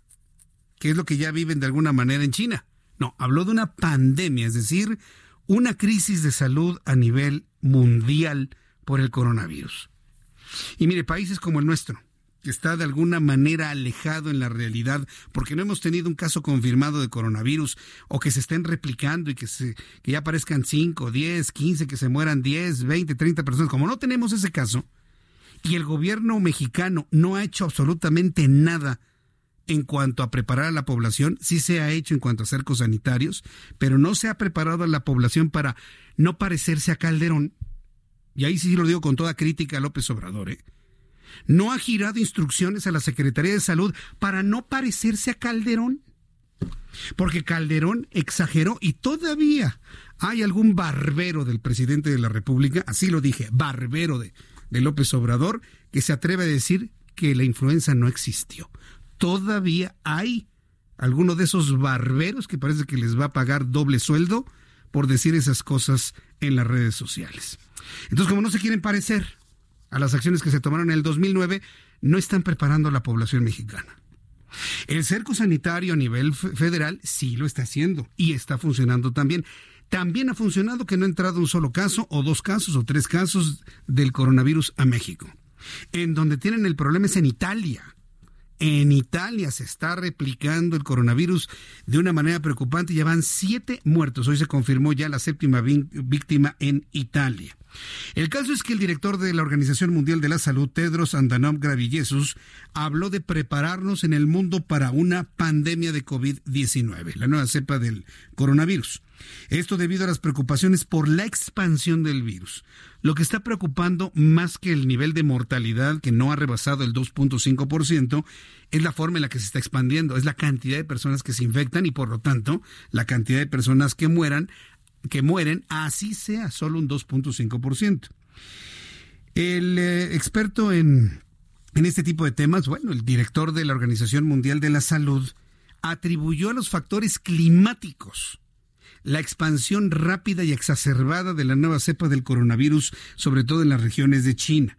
que es lo que ya viven de alguna manera en China. No, habló de una pandemia, es decir, una crisis de salud a nivel mundial por el coronavirus. Y mire, países como el nuestro, que está de alguna manera alejado en la realidad, porque no hemos tenido un caso confirmado de coronavirus o que se estén replicando y que, se, que ya aparezcan 5, 10, 15, que se mueran 10, 20, 30 personas. Como no tenemos ese caso y el gobierno mexicano no ha hecho absolutamente nada en cuanto a preparar a la población, sí se ha hecho en cuanto a cercos sanitarios, pero no se ha preparado a la población para no parecerse a Calderón. Y ahí sí lo digo con toda crítica a López Obrador, ¿eh? no ha girado instrucciones a la Secretaría de Salud para no parecerse a Calderón. Porque Calderón exageró y todavía hay algún barbero del presidente de la República, así lo dije, barbero de, de López Obrador, que se atreve a decir que la influenza no existió. Todavía hay alguno de esos barberos que parece que les va a pagar doble sueldo por decir esas cosas en las redes sociales. Entonces, como no se quieren parecer a las acciones que se tomaron en el 2009, no están preparando a la población mexicana. El cerco sanitario a nivel federal sí lo está haciendo y está funcionando también. También ha funcionado que no ha entrado un solo caso o dos casos o tres casos del coronavirus a México. En donde tienen el problema es en Italia. En Italia se está replicando el coronavirus de una manera preocupante. Ya van siete muertos. Hoy se confirmó ya la séptima víctima en Italia. El caso es que el director de la Organización Mundial de la Salud, Tedros Adhanom Ghebreyesus, habló de prepararnos en el mundo para una pandemia de COVID-19, la nueva cepa del coronavirus. Esto debido a las preocupaciones por la expansión del virus. Lo que está preocupando más que el nivel de mortalidad que no ha rebasado el 2.5% es la forma en la que se está expandiendo, es la cantidad de personas que se infectan y por lo tanto la cantidad de personas que mueran, que mueren, así sea solo un 2.5%. El eh, experto en, en este tipo de temas, bueno, el director de la Organización Mundial de la Salud, atribuyó a los factores climáticos la expansión rápida y exacerbada de la nueva cepa del coronavirus, sobre todo en las regiones de China.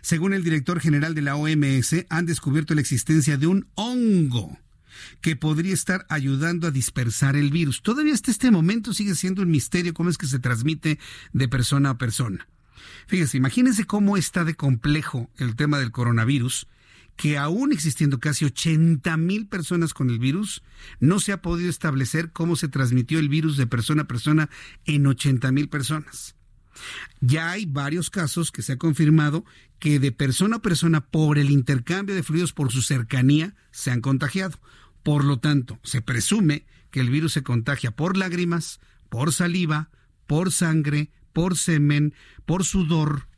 Según el director general de la OMS, han descubierto la existencia de un hongo que podría estar ayudando a dispersar el virus. Todavía hasta este momento sigue siendo un misterio cómo es que se transmite de persona a persona. Fíjense, imagínense cómo está de complejo el tema del coronavirus que aún existiendo casi 80 mil personas con el virus, no se ha podido establecer cómo se transmitió el virus de persona a persona en 80 mil personas. Ya hay varios casos que se ha confirmado que de persona a persona por el intercambio de fluidos por su cercanía se han contagiado. Por lo tanto, se presume que el virus se contagia por lágrimas, por saliva, por sangre, por semen, por sudor,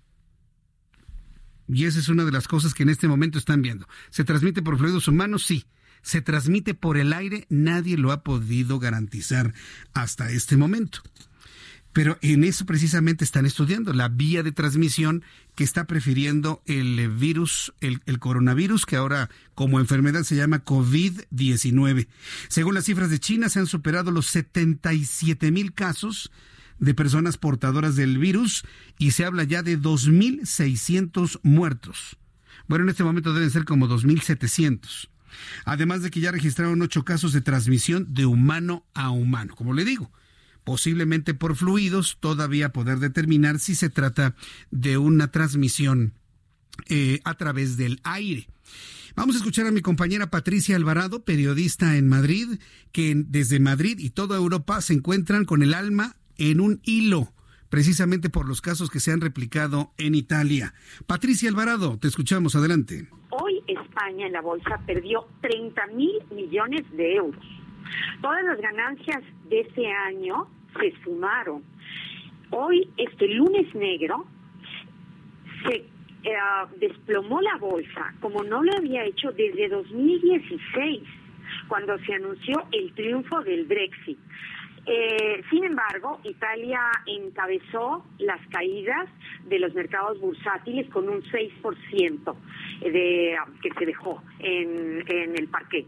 y esa es una de las cosas que en este momento están viendo. ¿Se transmite por fluidos humanos? Sí. ¿Se transmite por el aire? Nadie lo ha podido garantizar hasta este momento. Pero en eso precisamente están estudiando la vía de transmisión que está prefiriendo el virus, el, coronavirus, que ahora como enfermedad se llama COVID-19. Según las cifras de China, se han superado los 77 mil casos de personas portadoras del virus y se habla ya de 2.600 muertos. Bueno, en este momento deben ser como 2.700. Además de que ya registraron ocho casos de transmisión de humano a humano. Como le digo, posiblemente por fluidos, todavía poder determinar si se trata de una transmisión eh, a través del aire. Vamos a escuchar a mi compañera Patricia Alvarado, periodista en Madrid, que desde Madrid y toda Europa se encuentran con el alma en un hilo precisamente por los casos que se han replicado en Italia. Patricia Alvarado, te escuchamos, adelante. Hoy España en la bolsa perdió 30 mil millones de euros. Todas las ganancias de ese año se sumaron. Hoy, este lunes negro, se eh, desplomó la bolsa como no lo había hecho desde 2016, cuando se anunció el triunfo del Brexit. Eh, sin embargo, Italia encabezó las caídas de los mercados bursátiles con un 6% de, que se dejó en, en el parque.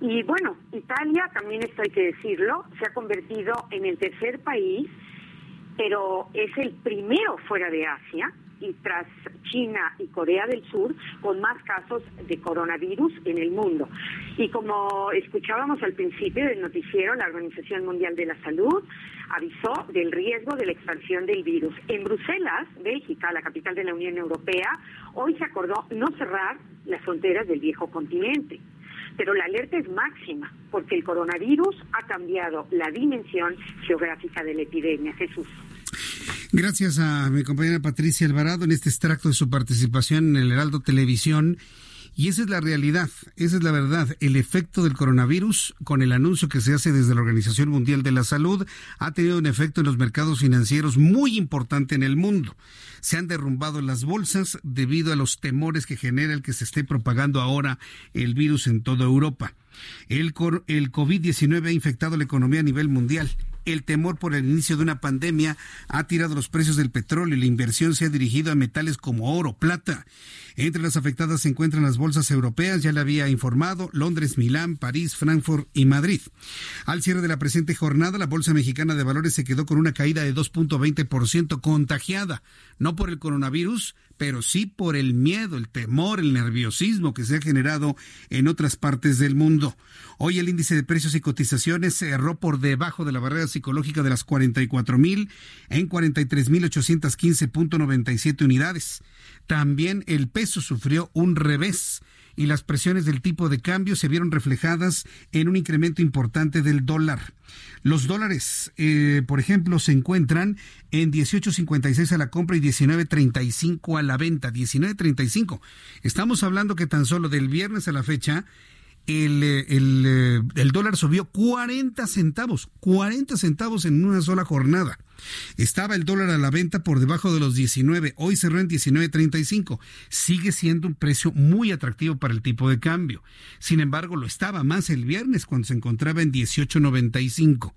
Y bueno, Italia, también esto hay que decirlo, se ha convertido en el tercer país, pero es el primero fuera de Asia y tras China y Corea del Sur con más casos de coronavirus en el mundo. Y como escuchábamos al principio del noticiero, la Organización Mundial de la Salud avisó del riesgo de la expansión del virus. En Bruselas, Bélgica, la capital de la Unión Europea, hoy se acordó no cerrar las fronteras del viejo continente. Pero la alerta es máxima porque el coronavirus ha cambiado la dimensión geográfica de la epidemia. Jesús. Gracias a mi compañera Patricia Alvarado en este extracto de su participación en el Heraldo Televisión. Y esa es la realidad, esa es la verdad. El efecto del coronavirus, con el anuncio que se hace desde la Organización Mundial de la Salud, ha tenido un efecto en los mercados financieros muy importante en el mundo. Se han derrumbado las bolsas debido a los temores que genera el que se esté propagando ahora el virus en toda Europa. El, el COVID-19 ha infectado la economía a nivel mundial el temor por el inicio de una pandemia ha tirado los precios del petróleo y la inversión se ha dirigido a metales como oro, plata. Entre las afectadas se encuentran las bolsas europeas, ya le había informado, Londres, Milán, París, Frankfurt y Madrid. Al cierre de la presente jornada, la Bolsa Mexicana de Valores se quedó con una caída de 2.20% contagiada, no por el coronavirus, pero sí por el miedo, el temor, el nerviosismo que se ha generado en otras partes del mundo. Hoy el índice de precios y cotizaciones cerró por debajo de la barrera psicológica de las 44 mil en 43.815.97 unidades. También el peso sufrió un revés y las presiones del tipo de cambio se vieron reflejadas en un incremento importante del dólar. Los dólares, eh, por ejemplo, se encuentran en 18.56 a la compra y 19.35 a la venta. 19.35. Estamos hablando que tan solo del viernes a la fecha el, eh, eh, el, dólar subió 40 centavos, 40 centavos en una sola jornada. Estaba el dólar a la venta por debajo de los 19, hoy cerró en 19.35. Sigue siendo un precio muy atractivo para el tipo de cambio. Sin embargo, lo estaba más el viernes cuando se encontraba en 18.95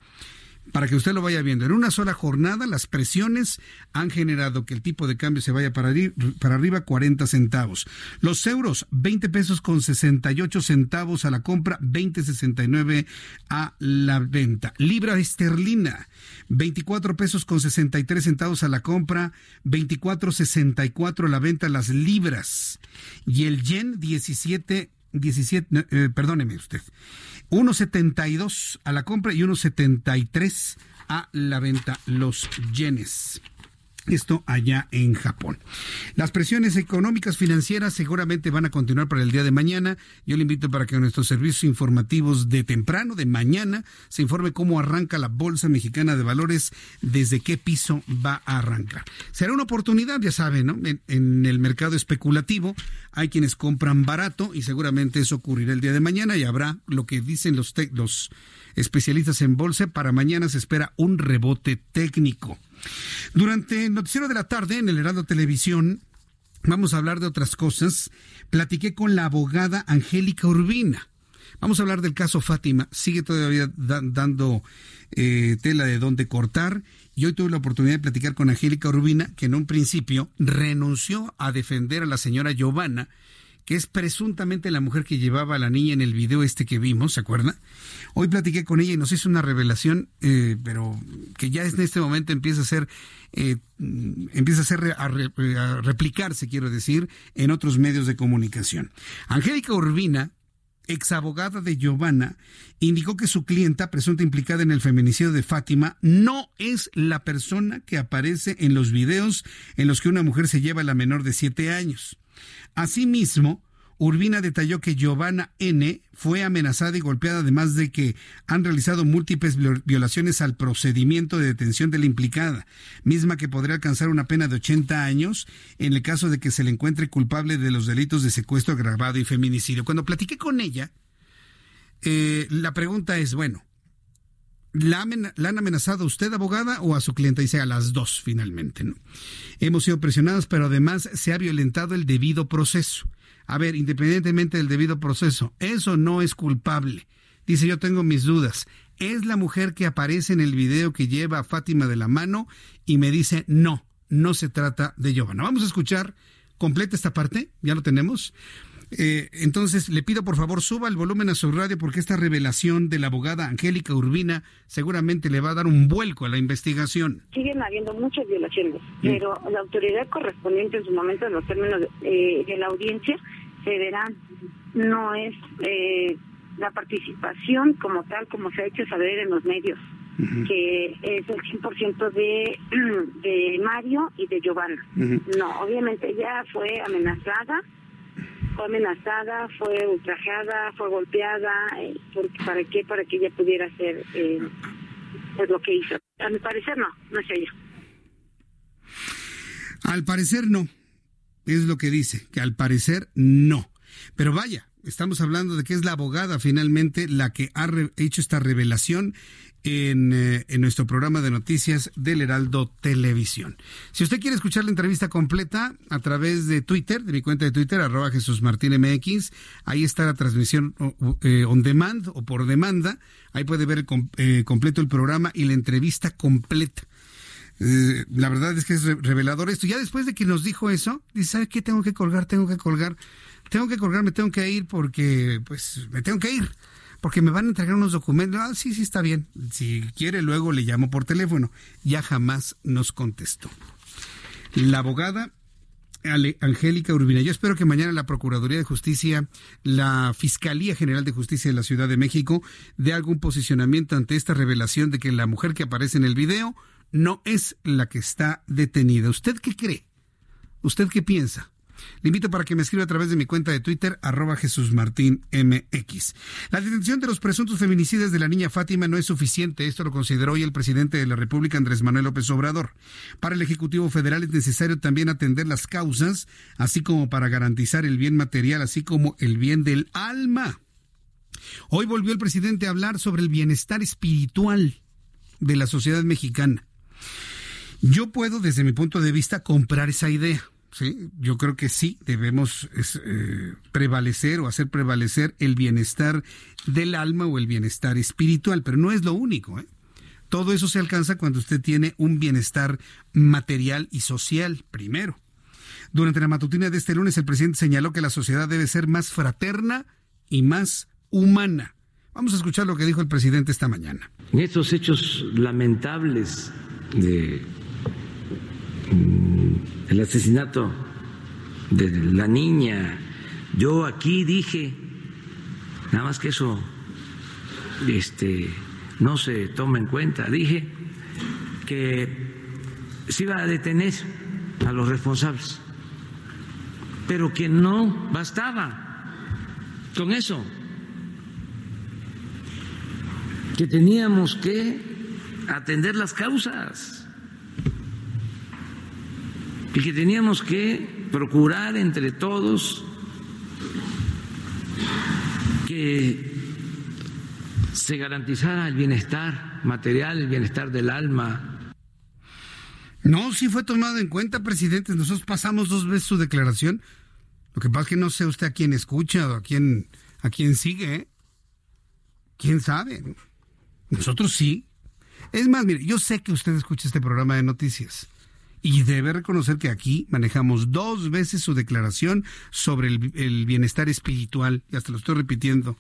para que usted lo vaya viendo. En una sola jornada, las presiones han generado que el tipo de cambio se vaya para, para arriba 40 centavos. Los euros, 20 pesos con 68 centavos a la compra, 20.69 a la venta. Libra esterlina, 24 pesos con 63 centavos a la compra, 24.64 a la venta las libras. Y el yen, 17 17, eh, perdóneme usted, 1.72 a la compra y 1.73 a la venta los yenes. Esto allá en Japón. Las presiones económicas financieras seguramente van a continuar para el día de mañana. Yo le invito para que nuestros servicios informativos de temprano, de mañana, se informe cómo arranca la Bolsa Mexicana de Valores, desde qué piso va a arrancar. Será una oportunidad, ya saben, ¿no? En, el mercado especulativo hay quienes compran barato y seguramente eso ocurrirá el día de mañana y habrá lo que dicen los, los especialistas en bolsa. Para mañana se espera un rebote técnico. Durante el noticiero de la tarde en el Heraldo Televisión, vamos a hablar de otras cosas. Platiqué con la abogada Angélica Urbina. Vamos a hablar del caso Fátima. Sigue todavía dando eh, tela de dónde cortar. Y hoy tuve la oportunidad de platicar con Angélica Urbina, que en un principio renunció a defender a la señora Giovanna, que es presuntamente la mujer que llevaba a la niña en el video este que vimos, ¿se acuerda? Hoy platiqué con ella y nos hizo una revelación, eh, pero que ya en este momento empieza a ser, eh, empieza a ser a, a replicarse, quiero decir, en otros medios de comunicación. Angélica Urbina ex abogada de Giovanna, indicó que su clienta, presunta implicada en el feminicidio de Fátima, no es la persona que aparece en los videos en los que una mujer se lleva a la menor de siete años. Asimismo, Urbina detalló que Giovanna N. fue amenazada y golpeada, además de que han realizado múltiples violaciones al procedimiento de detención de la implicada, misma que podría alcanzar una pena de 80 años en el caso de que se le encuentre culpable de los delitos de secuestro agravado y feminicidio. Cuando platiqué con ella, eh, la pregunta es, bueno, ¿La, han amenazado a usted, abogada, o a su cliente? Dice a las dos, finalmente. ¿no? Hemos sido presionados, pero además se ha violentado el debido proceso. A ver, independientemente del debido proceso, eso no es culpable. Dice, yo tengo mis dudas. Es la mujer que aparece en el video que lleva a Fátima de la mano y me dice, no, no se trata de Giovanna. Vamos a escuchar completa esta parte, ya lo tenemos. Eh, entonces, le pido por favor suba el volumen a su radio porque esta revelación de la abogada Angélica Urbina seguramente le va a dar un vuelco a la investigación. Siguen habiendo muchas violaciones, pero la autoridad correspondiente en su momento, en los términos de, eh, la audiencia, se verán. No es eh, la participación como tal, como se ha hecho saber en los medios que es el 100% de, de Mario y de Giovanna. No, obviamente ella fue amenazada, fue amenazada, fue ultrajada, fue golpeada, eh, ¿para qué? Para que ella pudiera hacer eh, pues lo que hizo. A mi parecer no, no es ella. Al parecer no, es lo que dice, que al parecer no. Pero vaya, estamos hablando de que es la abogada finalmente la que ha hecho esta revelación eh, en, nuestro programa de noticias del Heraldo Televisión. Si usted quiere escuchar la entrevista completa a través de Twitter, de mi cuenta de Twitter, arroba Jesús Martín MX, ahí está la transmisión eh, on demand o por demanda. Ahí puede ver eh, completo el programa y la entrevista completa. la verdad es que es revelador esto. Ya después de que nos dijo eso, dice, ¿sabe qué? Tengo que colgar, tengo que colgar. Tengo que colgar, me tengo que ir porque, pues, me tengo que ir porque me van a entregar unos documentos. Ah, sí, sí, está bien. Si quiere, luego le llamo por teléfono. Ya jamás nos contestó. La abogada Angélica Urbina. Yo espero que mañana la Procuraduría de Justicia, la Fiscalía General de Justicia de la Ciudad de México, dé algún posicionamiento ante esta revelación de que la mujer que aparece en el video no es la que está detenida. ¿Usted qué cree? ¿Usted qué piensa? Le invito para que me escriba a través de mi cuenta de Twitter, arroba Jesús Martín MX. La detención de los presuntos feminicidios de la niña Fátima no es suficiente. Esto lo consideró hoy el presidente de la República, Andrés Manuel López Obrador. Para el Ejecutivo Federal es necesario también atender las causas, así como para garantizar el bien material, así como el bien del alma. Hoy volvió el presidente a hablar sobre el bienestar espiritual de la sociedad mexicana. Yo puedo, desde mi punto de vista, comprar esa idea Sí, yo creo que sí debemos eh, prevalecer o hacer prevalecer el bienestar del alma o el bienestar espiritual, pero no es lo único. ¿eh? Todo eso se alcanza cuando usted tiene un bienestar material y social primero. Durante la matutina de este lunes, el presidente señaló que la sociedad debe ser más fraterna y más humana. Vamos a escuchar lo que dijo el presidente esta mañana. En estos hechos lamentables de el asesinato de la niña. Yo aquí dije, nada más que eso este, no se toma en cuenta, dije que se iba a detener a los responsables, pero que no bastaba con eso, que teníamos que atender las causas y que teníamos que procurar entre todos que se garantizara el bienestar material, el bienestar del alma. No, sí fue tomado en cuenta, presidente. Nosotros pasamos dos veces su declaración. Lo que pasa es que no sé usted a quién escucha o a quién, a quién sigue. ¿eh? ¿Quién sabe? Nosotros sí. Es más, mire, yo sé que usted escucha este programa de noticias y debe reconocer que aquí manejamos dos veces su declaración sobre el, bienestar espiritual, y hasta lo estoy repitiendo.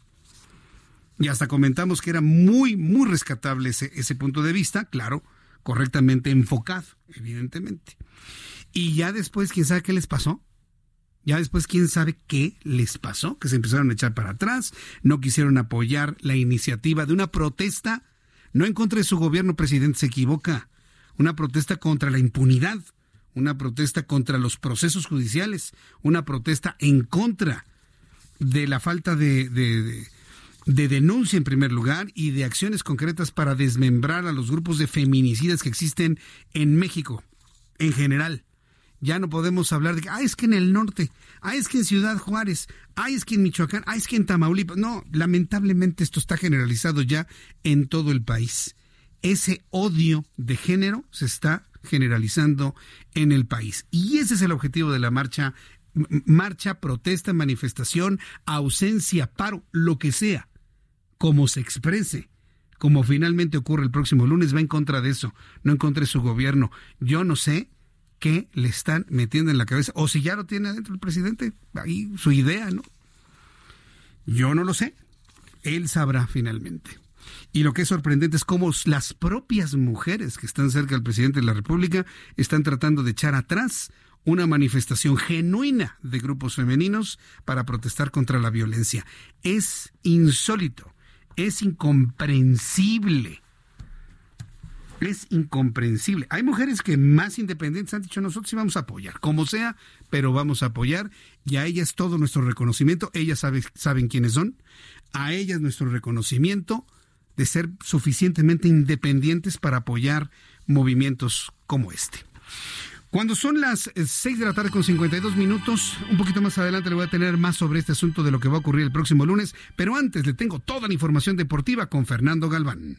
Y hasta comentamos que era muy, muy rescatable ese, ese punto de vista, claro, correctamente enfocado, evidentemente. Y ya después, ¿quién sabe qué les pasó? Ya después, ¿quién sabe qué les pasó? Que se empezaron a echar para atrás, no quisieron apoyar la iniciativa de una protesta, no en contra de su gobierno, presidente, se equivoca una protesta contra la impunidad, una protesta contra los procesos judiciales, una protesta en contra de la falta de, de, denuncia en primer lugar y de acciones concretas para desmembrar a los grupos de feminicidas que existen en México en general. Ya no podemos hablar de que, ah, es que en el norte, ah, es que en Ciudad Juárez, ah, es que en Michoacán, ah, es que en Tamaulipas. No, lamentablemente esto está generalizado ya en todo el país ese odio de género se está generalizando en el país. Y ese es el objetivo de la marcha, marcha, protesta, manifestación, ausencia, paro, lo que sea, como se exprese como finalmente ocurre el próximo lunes, va en contra de eso, no en contra de su gobierno. Yo no sé qué le están metiendo en la cabeza, o si ya lo tiene adentro el presidente, ahí su idea, ¿no? Yo no lo sé. Él sabrá finalmente. Y lo que es sorprendente es cómo las propias mujeres que están cerca del presidente de la República están tratando de echar atrás una manifestación genuina de grupos femeninos para protestar contra la violencia. Es insólito, es incomprensible. Es incomprensible. Hay mujeres que más independientes han dicho nosotros sí vamos a apoyar, como sea, pero vamos a apoyar y a ellas todo nuestro reconocimiento. Ellas saben quiénes son. A ellas nuestro reconocimiento de ser suficientemente independientes para apoyar movimientos como este. Cuando son las 6 eh, de la tarde con 52 minutos, un poquito más adelante le voy a tener más sobre este asunto de lo que va a ocurrir el próximo lunes, pero antes le tengo toda la información deportiva con Fernando Galván.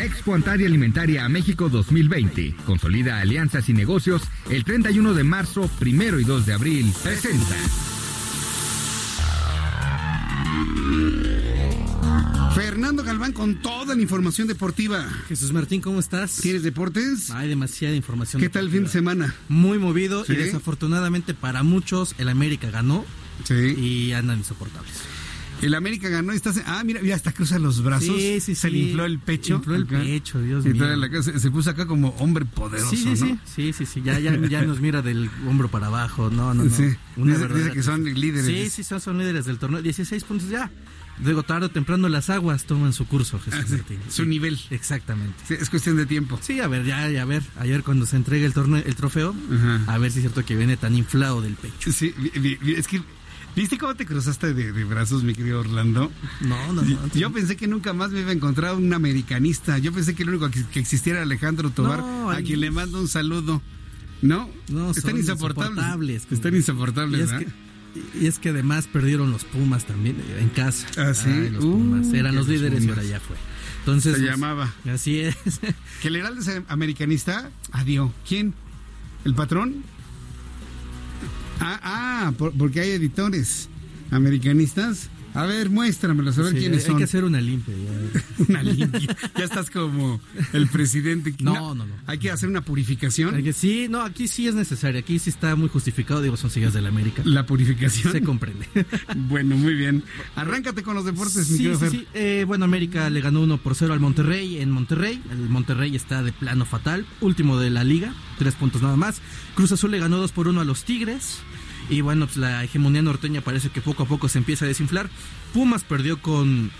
Expo Antaria Alimentaria a México 2020. Consolida alianzas y negocios el 31 de marzo, primero y 2 de abril. Presenta. Fernando Galván con toda la información deportiva. Jesús Martín, ¿cómo estás? ¿Tienes deportes? Hay demasiada información. ¿Qué tal el fin de semana? Muy movido y desafortunadamente para muchos el América ganó sí. y andan insoportables. El América ganó y está... Ah, mira, ya hasta cruza los brazos. Sí, sí, Se le infló el pecho. Se infló el pecho, Dios mío. se, puso acá como hombre poderoso, sí, sí, Sí, sí, sí. Ya, ya, ya nos mira del hombro para abajo. No, no, no. Sí. dice, que son líderes. Sí, sí, son, son líderes del torneo. 16 puntos ya. Luego tarde o temprano las aguas toman su curso, Jesús ah, Su nivel. Exactamente. es cuestión de tiempo. Sí, a ver, ya, ya, a ver, ayer cuando se entregue el torneo, el trofeo, a ver si es cierto que viene tan inflado del pecho. Sí, es que ¿Viste cómo te cruzaste de, brazos, mi querido Orlando? No, no, no. Yo, pensé que nunca más me iba a encontrar un americanista. Yo pensé que el único que, existiera era Alejandro Tobar, a quien le mando un saludo. No, no están insoportables. Están insoportables, ¿verdad? Y es que además perdieron los Pumas también eh, en casa. Ah, sí. los Pumas. Uh, Eran los líderes y ahora ya fue. Entonces, Se llamaba. Así es. ¿Que el Heraldo es americanista? Adiós. ¿Quién? ¿El patrón? Ah, ah porque hay editores americanistas. A ver, muéstramelos, a ver quiénes son. Hay que hacer una limpia. Ya. una limpia. Ya estás como el presidente. No, no, no. Hay que hacer una purificación. que, sí, no, aquí sí es necesario. Aquí sí está muy justificado. Digo, son sillas de la América. La purificación. Se comprende. bueno, muy bien. Arráncate con los deportes, sí, mi sí, sí. Eh, bueno, América le ganó 1 por 0 al Monterrey en Monterrey. El Monterrey está de plano fatal. Último de la liga. Tres puntos nada más. Cruz Azul le ganó 2 por 1 a los Tigres. Y bueno, pues la hegemonía norteña parece que poco a poco se empieza a desinflar. Pumas perdió con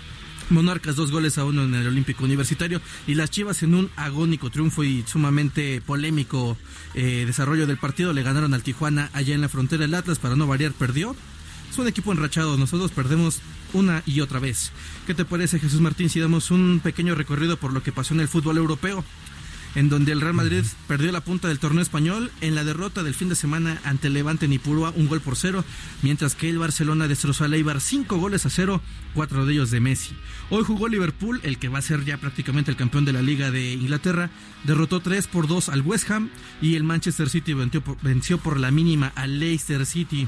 Monarcas dos goles a uno en el Olímpico Universitario y las Chivas en un agónico triunfo y sumamente polémico eh, desarrollo del partido le ganaron al Tijuana allá en la frontera del Atlas para no variar perdió. Es un equipo enrachado, nosotros perdemos una y otra vez. ¿Qué te parece Jesús Martín si damos un pequeño recorrido por lo que pasó en el fútbol europeo? En donde el Real Madrid perdió la punta del torneo español en la derrota del fin de semana ante Levante en Ipurúa, un gol por cero, mientras que el Barcelona destrozó a Leibar cinco goles a cero, cuatro de ellos de Messi. Hoy jugó Liverpool, el que va a ser ya prácticamente el campeón de la Liga de Inglaterra, derrotó 3 por 2 al West Ham y el Manchester City venció por, la mínima al Leicester City.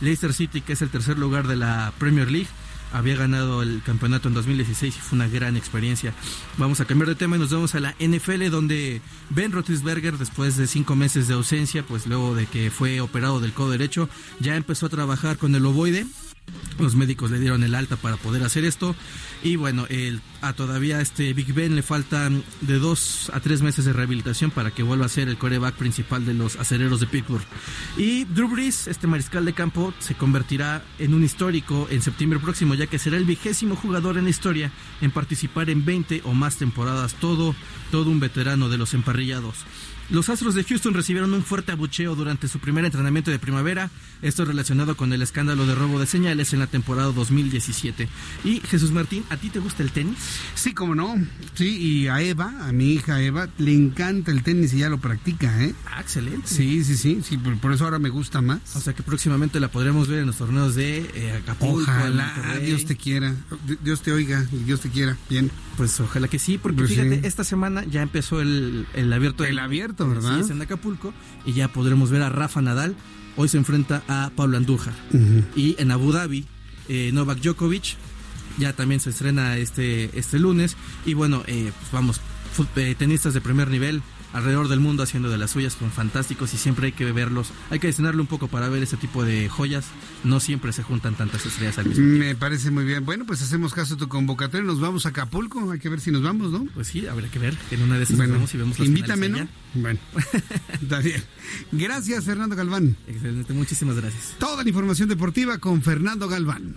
Leicester City, que es el tercer lugar de la Premier League, había ganado el campeonato en 2016 y fue una gran experiencia. Vamos a cambiar de tema y nos vamos a la NFL donde Ben Roethlisberger después de cinco meses de ausencia, pues luego de que fue operado del codo derecho, ya empezó a trabajar con el ovoide los médicos le dieron el alta para poder hacer esto. Y bueno, el, a todavía este Big Ben le faltan de dos a tres meses de rehabilitación para que vuelva a ser el coreback principal de los acereros de Pittsburgh. Y Drew Brees, este mariscal de campo, se convertirá en un histórico en septiembre próximo, ya que será el vigésimo jugador en la historia en participar en 20 o más temporadas. Todo, todo un veterano de los emparrillados. Los Astros de Houston recibieron un fuerte abucheo durante su primer entrenamiento de primavera, esto relacionado con el escándalo de robo de señales en la temporada 2017. Y Jesús Martín, ¿a ti te gusta el tenis? Sí, como no. Sí, y a Eva, a mi hija Eva, le encanta el tenis y ya lo practica, ¿eh? Ah, excelente. Sí, sí, sí, sí, por, eso ahora me gusta más. O sea que próximamente la podremos ver en los torneos de eh, Acapulco. Ojalá, Dios te quiera, Dios te oiga y Dios te quiera, bien. Pues ojalá que sí, porque pues fíjate, esta semana ya empezó el, el abierto. El abierto ¿verdad? Sí, es en Acapulco. Y ya podremos ver a Rafa Nadal. Hoy se enfrenta a Pablo Andújar. Y en Abu Dhabi, eh, Novak Djokovic ya también se estrena este, este lunes. Y bueno, eh, pues vamos, eh, tenistas de primer nivel. Alrededor del mundo haciendo de las suyas, son fantásticos y siempre hay que verlos, hay que diseñarlo un poco para ver ese tipo de joyas. No siempre se juntan tantas estrellas al mismo tiempo. Me parece muy bien. Bueno, pues hacemos caso a tu convocatoria, nos vamos a Acapulco, hay que ver si nos vamos, ¿no? Pues sí, habrá que ver, en una de esas bueno, vamos y vemos las Invítame, ¿no? Bueno, está bien. Gracias, Fernando Galván. Excelente, muchísimas gracias. Toda la información deportiva con Fernando Galván.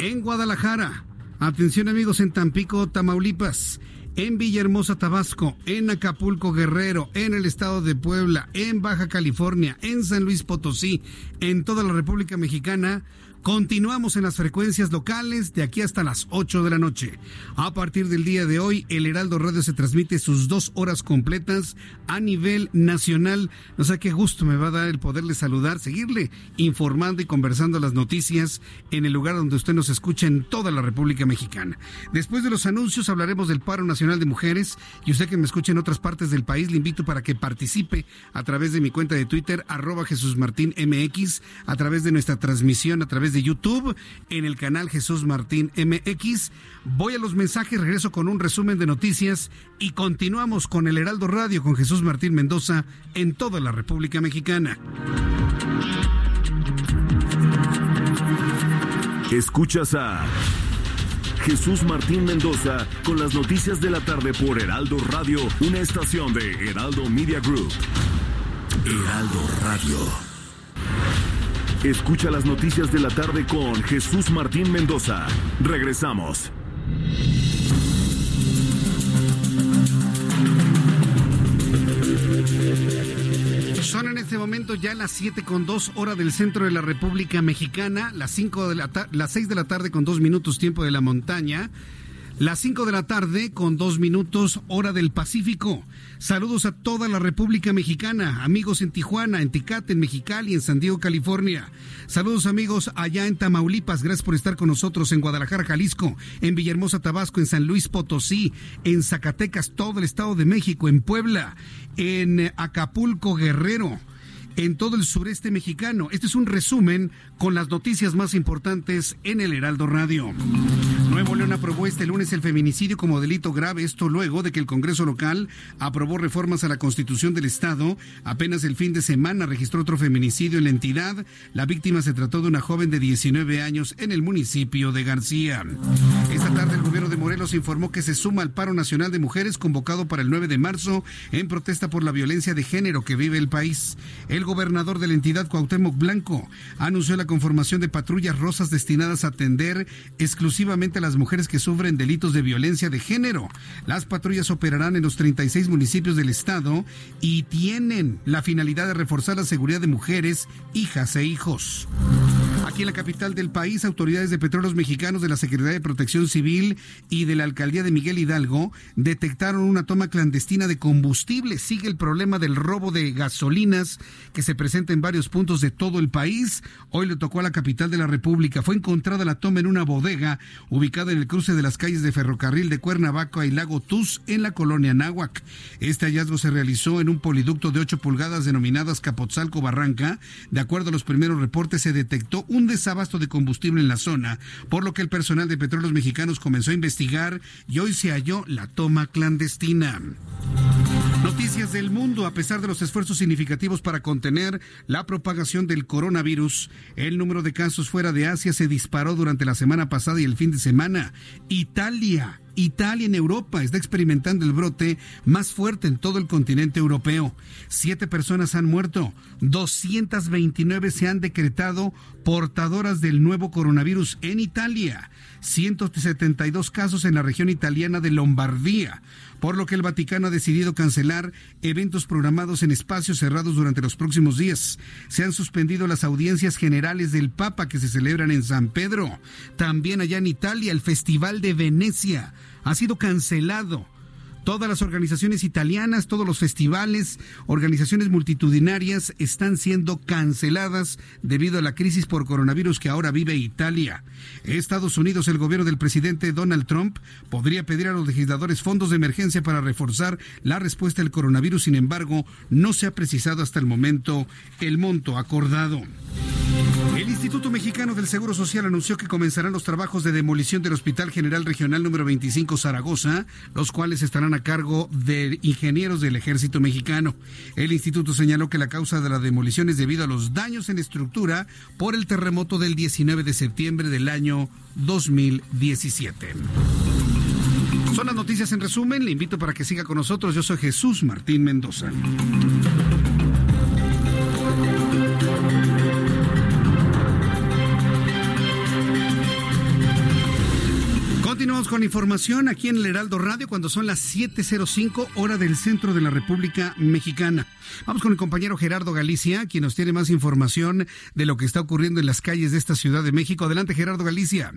en Guadalajara. Atención amigos en Tampico, Tamaulipas, en Villahermosa, Tabasco, en Acapulco, Guerrero, en el estado de Puebla, en Baja California, en San Luis Potosí, en toda la República Mexicana. Continuamos en las frecuencias locales de aquí hasta las 8 de la noche. A partir del día de hoy, el Heraldo Radio se transmite sus dos horas completas a nivel nacional. No sé qué gusto me va a dar el poderle saludar, seguirle informando y conversando las noticias en el lugar donde usted nos escucha en toda la República Mexicana. Después de los anuncios hablaremos del paro nacional de mujeres y usted que me escucha en otras partes del país le invito para que participe a través de mi cuenta de Twitter arroba Jesús Martín MX, a través de nuestra transmisión, a través de YouTube, en el canal Jesús Martín MX. Voy a los mensajes, regreso con un resumen de noticias y continuamos con el Heraldo Radio con Jesús Martín Mendoza en toda la República Mexicana. Escuchas a Jesús Martín Mendoza con las noticias de la tarde por Heraldo Radio, una estación de Heraldo Media Group. Heraldo Radio. Escucha las noticias de la tarde con Jesús Martín Mendoza. Regresamos. Son en este momento ya las 7 con 2 hora del centro de la República Mexicana, las, 5 de la las 6 de la tarde con 2 minutos tiempo de la montaña. Las 5 de la tarde con 2 minutos hora del Pacífico. Saludos a toda la República Mexicana, amigos en Tijuana, en Ticate, en Mexicali, en San Diego, California. Saludos amigos allá en Tamaulipas, gracias por estar con nosotros en Guadalajara, Jalisco, en Villahermosa, Tabasco, en San Luis Potosí, en Zacatecas, todo el Estado de México, en Puebla, en Acapulco, Guerrero en todo el sureste mexicano. Este es un resumen con las noticias más importantes en el Heraldo Radio. Nuevo León aprobó este lunes el feminicidio como delito grave, esto luego de que el Congreso local aprobó reformas a la Constitución del Estado. Apenas el fin de semana registró otro feminicidio en la entidad. La víctima se trató de una joven de 19 años en el municipio de García. Esta tarde el gobierno de Morelos informó que se suma al paro nacional de mujeres convocado para el 9 de marzo en protesta por la violencia de género que vive el país. El gobernador de la entidad, Cuauhtémoc Blanco, anunció la conformación de patrullas rosas destinadas a atender exclusivamente a las mujeres que sufren delitos de violencia de género. Las patrullas operarán en los 36 municipios del estado y tienen la finalidad de reforzar la seguridad de mujeres, hijas e hijos. Aquí en la capital del país, autoridades de petróleos mexicanos de la Secretaría de Protección Civil y de la Alcaldía de Miguel Hidalgo detectaron una toma clandestina de combustible. Sigue el problema del robo de gasolinas que se presenta en varios puntos de todo el país. Hoy le tocó a la capital de la República. Fue encontrada la toma en una bodega ubicada en el cruce de las calles de ferrocarril de Cuernavaca y Lago Tuz en la colonia Náhuac. Este hallazgo se realizó en un poliducto de 8 pulgadas denominadas Capotzalco Barranca. De acuerdo a los primeros reportes, se detectó un desabasto de combustible en la zona, por lo que el personal de petróleos mexicanos comenzó a investigar y hoy se halló la toma clandestina. Noticias del mundo. A pesar de los esfuerzos significativos para contener la propagación del coronavirus, el número de casos fuera de Asia se disparó durante la semana pasada y el fin de semana. Italia Italia en Europa está experimentando el brote más fuerte en todo el continente europeo. Siete personas han muerto, 229 se han decretado portadoras del nuevo coronavirus en Italia, 172 casos en la región italiana de Lombardía por lo que el Vaticano ha decidido cancelar eventos programados en espacios cerrados durante los próximos días. Se han suspendido las audiencias generales del Papa que se celebran en San Pedro. También allá en Italia, el Festival de Venecia ha sido cancelado Todas las organizaciones italianas, todos los festivales, organizaciones multitudinarias están siendo canceladas debido a la crisis por coronavirus que ahora vive Italia. Estados Unidos, el gobierno del presidente Donald Trump podría pedir a los legisladores fondos de emergencia para reforzar la respuesta al coronavirus. Sin embargo, no se ha precisado hasta el momento el monto acordado. El Instituto Mexicano del Seguro Social anunció que comenzarán los trabajos de demolición del Hospital General Regional número 25 Zaragoza, los cuales estarán a cargo de ingenieros del Ejército Mexicano. El instituto señaló que la causa de la demolición es debido a los daños en estructura por el terremoto del 19 de septiembre del año 2017. Son las noticias en resumen. Le invito para que siga con nosotros. Yo soy Jesús Martín Mendoza. Con información aquí en el Heraldo Radio cuando son las 7.05 hora del centro de la República Mexicana. Vamos con el compañero Gerardo Galicia, quien nos tiene más información de lo que está ocurriendo en las calles de esta Ciudad de México. Adelante, Gerardo Galicia.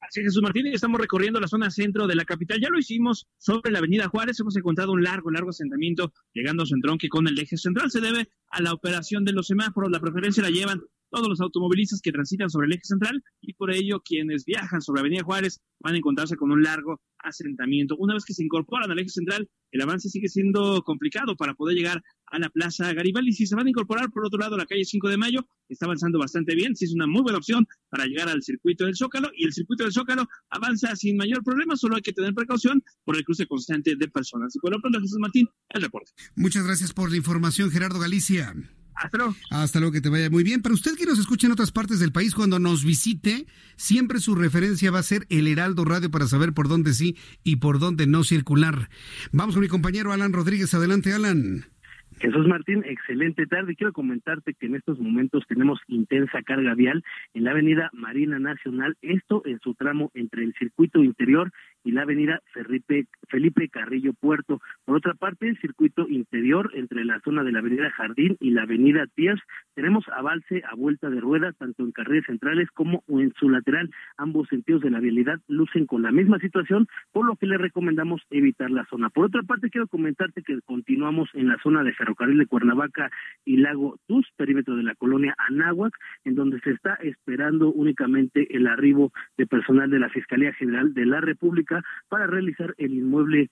Así Jesús Martínez, estamos recorriendo la zona centro de la capital. Ya lo hicimos sobre la avenida Juárez. Hemos encontrado un largo, largo asentamiento llegando a su entronque con el eje central. Se debe a la operación de los semáforos. La preferencia la llevan todos los automovilistas que transitan sobre el eje central y por ello quienes viajan sobre Avenida Juárez van a encontrarse con un largo asentamiento. Una vez que se incorporan al eje central, el avance sigue siendo complicado para poder llegar a la Plaza Garibaldi. Si se van a incorporar por otro lado la calle 5 de Mayo, está avanzando bastante bien, si es una muy buena opción para llegar al circuito del Zócalo y el circuito del Zócalo avanza sin mayor problema, solo hay que tener precaución por el cruce constante de personas. Y por lo pronto, Jesús Martín, el reporte. Muchas gracias por la información, Gerardo Galicia. Hasta luego. Hasta luego, que te vaya muy bien. Para usted que nos escuche en otras partes del país, cuando nos visite, siempre su referencia va a ser el Heraldo Radio para saber por dónde sí y por dónde no circular. Vamos con mi compañero Alan Rodríguez. Adelante, Alan. Jesús Martín, excelente tarde. Quiero comentarte que en estos momentos tenemos intensa carga vial en la avenida Marina Nacional, esto en su tramo entre el circuito interior y la avenida Felipe, Carrillo Puerto. Por otra parte, el circuito interior entre la zona de la avenida Jardín y la avenida Tías, tenemos avance a vuelta de rueda tanto en carriles centrales como en su lateral. Ambos sentidos de la vialidad lucen con la misma situación, por lo que le recomendamos evitar la zona. Por otra parte, quiero comentarte que continuamos en la zona de ferrocarril de Cuernavaca y Lago Tus, perímetro de la colonia Anáhuac, en donde se está esperando únicamente el arribo de personal de la Fiscalía General de la República para realizar el inmueble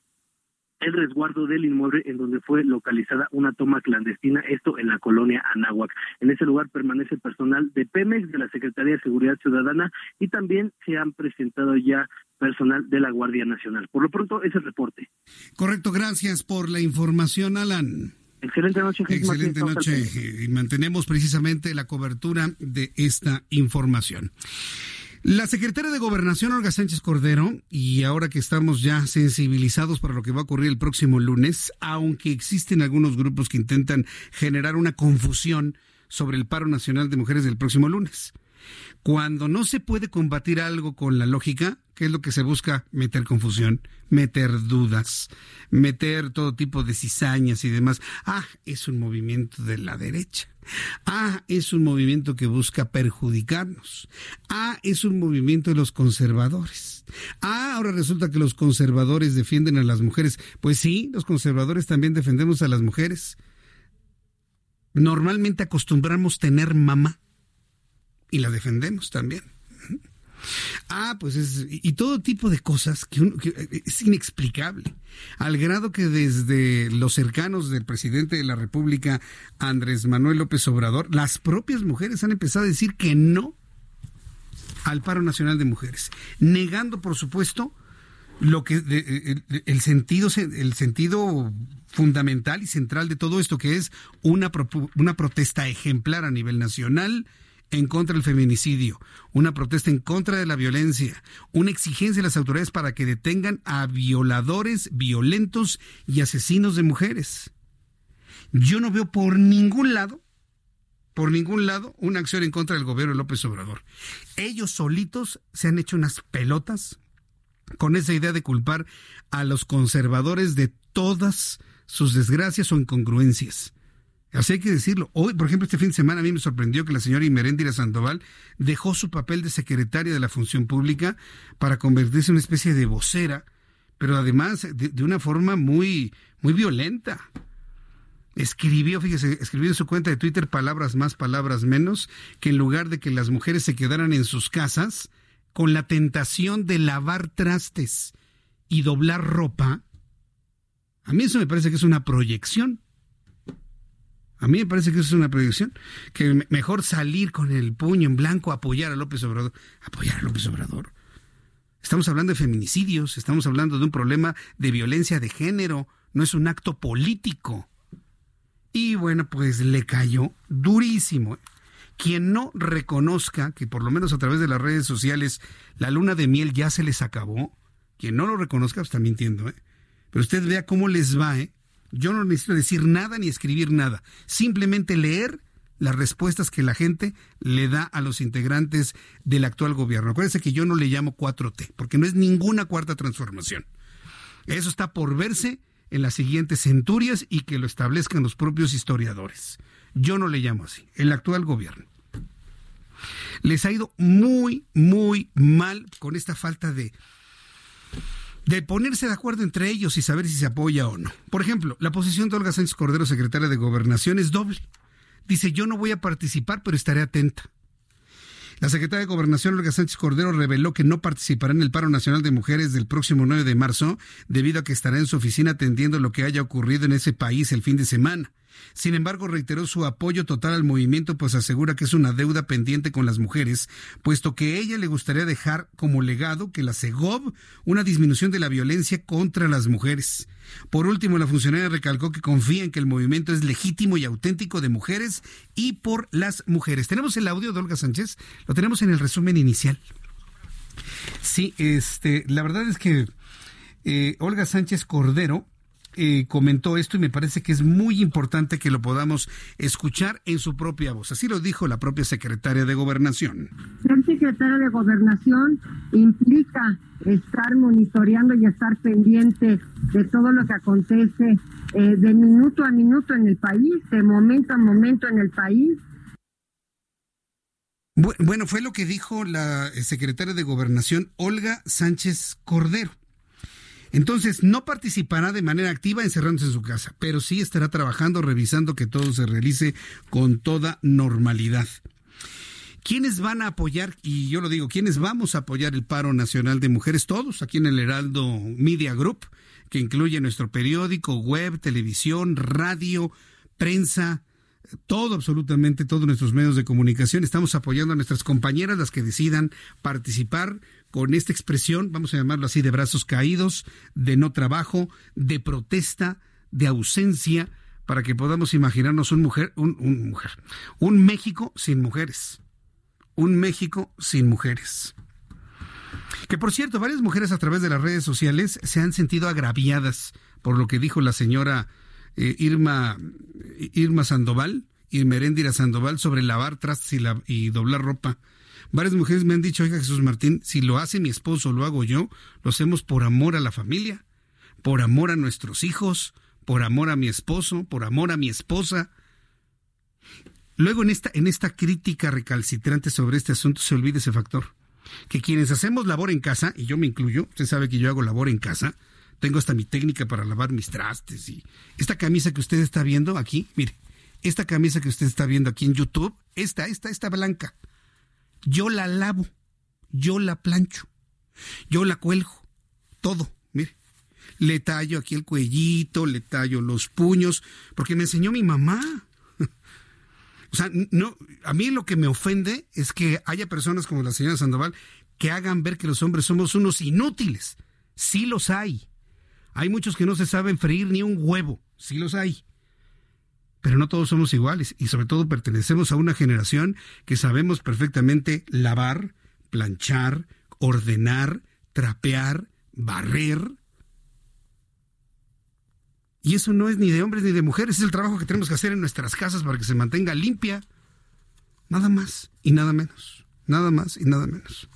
el resguardo del inmueble en donde fue localizada una toma clandestina, esto en la colonia Anáhuac. En ese lugar permanece personal de Pemex, de la Secretaría de Seguridad Ciudadana y también se han presentado ya personal de la Guardia Nacional. Por lo pronto, ese reporte. Correcto, gracias por la información, Alan. Excelente noche. Excelente noche. Y mantenemos precisamente la cobertura de esta información. La secretaria de Gobernación, Olga Sánchez Cordero, y ahora que estamos ya sensibilizados para lo que va a ocurrir el próximo lunes, aunque existen algunos grupos que intentan generar una confusión sobre el paro nacional de mujeres del próximo lunes. Cuando no se puede combatir algo con la lógica, ¿qué es lo que se busca? Meter confusión, meter dudas, meter todo tipo de cizañas y demás. Ah, es un movimiento de la derecha. Ah, es un movimiento que busca perjudicarnos. Ah, es un movimiento de los conservadores. Ah, ahora resulta que los conservadores defienden a las mujeres. Pues sí, los conservadores también defendemos a las mujeres. Normalmente acostumbramos tener mamá y la defendemos también. Ah, pues es, y todo tipo de cosas que, es inexplicable, al grado que desde los cercanos del presidente de la República, Andrés Manuel López Obrador, las propias mujeres han empezado a decir que no al paro nacional de mujeres, negando, por supuesto, lo que el, sentido el sentido fundamental y central de todo esto que es una una protesta ejemplar a nivel nacional en contra del feminicidio, una protesta en contra de la violencia, una exigencia de las autoridades para que detengan a violadores violentos y asesinos de mujeres. Yo no veo por ningún lado, por ningún lado, una acción en contra del gobierno de López Obrador. Ellos solitos se han hecho unas pelotas con esa idea de culpar a los conservadores de todas sus desgracias o incongruencias. Así hay que decirlo. Hoy, por ejemplo, este fin de semana a mí me sorprendió que la señora Imeréndira Sandoval dejó su papel de secretaria de la función pública para convertirse en una especie de vocera, pero además de, de una forma muy, muy violenta. Escribió, fíjese, escribió en su cuenta de Twitter palabras más, palabras menos, que en lugar de que las mujeres se quedaran en sus casas con la tentación de lavar trastes y doblar ropa, a mí eso me parece que es una proyección. A mí me parece que eso es una proyección. Que mejor salir con el puño en blanco, apoyar a López Obrador. Apoyar a López Obrador. Estamos hablando de feminicidios, estamos hablando de un problema de violencia de género, no es un acto político. Y bueno, pues le cayó durísimo. Quien no reconozca que por lo menos a través de las redes sociales la luna de miel ya se les acabó, quien no lo reconozca pues está mintiendo, ¿eh? Pero usted vea cómo les va, ¿eh? Yo no necesito decir nada ni escribir nada, simplemente leer las respuestas que la gente le da a los integrantes del actual gobierno. Acuérdense que yo no le llamo 4T, porque no es ninguna cuarta transformación. Eso está por verse en las siguientes centurias y que lo establezcan los propios historiadores. Yo no le llamo así, el actual gobierno. Les ha ido muy, muy mal con esta falta de, de ponerse de acuerdo entre ellos y saber si se apoya o no. Por ejemplo, la posición de Olga Sánchez Cordero, secretaria de Gobernación, es doble. Dice, yo no voy a participar, pero estaré atenta. La secretaria de Gobernación, Olga Sánchez Cordero, reveló que no participará en el paro nacional de mujeres del próximo 9 de marzo, debido a que estará en su oficina atendiendo lo que haya ocurrido en ese país el fin de semana. Sin embargo, reiteró su apoyo total al movimiento, pues asegura que es una deuda pendiente con las mujeres, puesto que ella le gustaría dejar como legado que la CEGOV una disminución de la violencia contra las mujeres. Por último, la funcionaria recalcó que confía en que el movimiento es legítimo y auténtico de mujeres y por las mujeres. Tenemos el audio de Olga Sánchez, lo tenemos en el resumen inicial. Sí, este, la verdad es que eh, Olga Sánchez Cordero eh, comentó esto y me parece que es muy importante que lo podamos escuchar en su propia voz. Así lo dijo la propia secretaria de Gobernación. Ser secretario de Gobernación implica estar monitoreando y estar pendiente de todo lo que acontece eh, de minuto a minuto en el país, de momento a momento en el país. Bueno, fue lo que dijo la eh, secretaria de Gobernación, Olga Sánchez Cordero. Entonces, no participará de manera activa encerrándose en su casa, pero sí estará trabajando, revisando que todo se realice con toda normalidad. ¿Quiénes van a apoyar? Y yo lo digo, ¿quiénes vamos a apoyar el paro nacional de mujeres? Todos aquí en el Heraldo Media Group, que incluye nuestro periódico, web, televisión, radio, prensa, todo, absolutamente todos nuestros medios de comunicación. Estamos apoyando a nuestras compañeras, las que decidan participar con esta expresión, vamos a llamarlo así, de brazos caídos, de no trabajo, de protesta, de ausencia, para que podamos imaginarnos un mujer, un, mujer, un México sin mujeres, un México sin mujeres. Que por cierto, varias mujeres a través de las redes sociales se han sentido agraviadas por lo que dijo la señora eh, Irma, Irma Sandoval, Irmeréndira Sandoval, sobre lavar trastes y, y doblar ropa. Varias mujeres me han dicho, oiga Jesús Martín, si lo hace mi esposo, lo hago yo, lo hacemos por amor a la familia, por amor a nuestros hijos, por amor a mi esposo, por amor a mi esposa. Luego en esta, en esta crítica recalcitrante sobre este asunto se olvida ese factor. Que quienes hacemos labor en casa, y yo me incluyo, usted sabe que yo hago labor en casa, tengo hasta mi técnica para lavar mis trastes y esta camisa que usted está viendo aquí, mire, esta camisa que usted está viendo aquí en YouTube, esta, esta, esta blanca, yo la lavo, yo la plancho, yo la cuelgo, todo, mire. Le tallo aquí el cuellito, le tallo los puños, porque me enseñó mi mamá. O sea, no, a mí lo que me ofende es que haya personas como la señora Sandoval que hagan ver que los hombres somos unos inútiles. Sí los hay. Hay muchos que no se saben freír ni un huevo. Sí los hay pero no todos somos iguales y sobre todo pertenecemos a una generación que sabemos perfectamente lavar, planchar, ordenar, trapear, barrer. Y eso no es ni de hombres ni de mujeres, es el trabajo que tenemos que hacer en nuestras casas para que se mantenga limpia. Nada más y nada menos. Nada más y nada menos.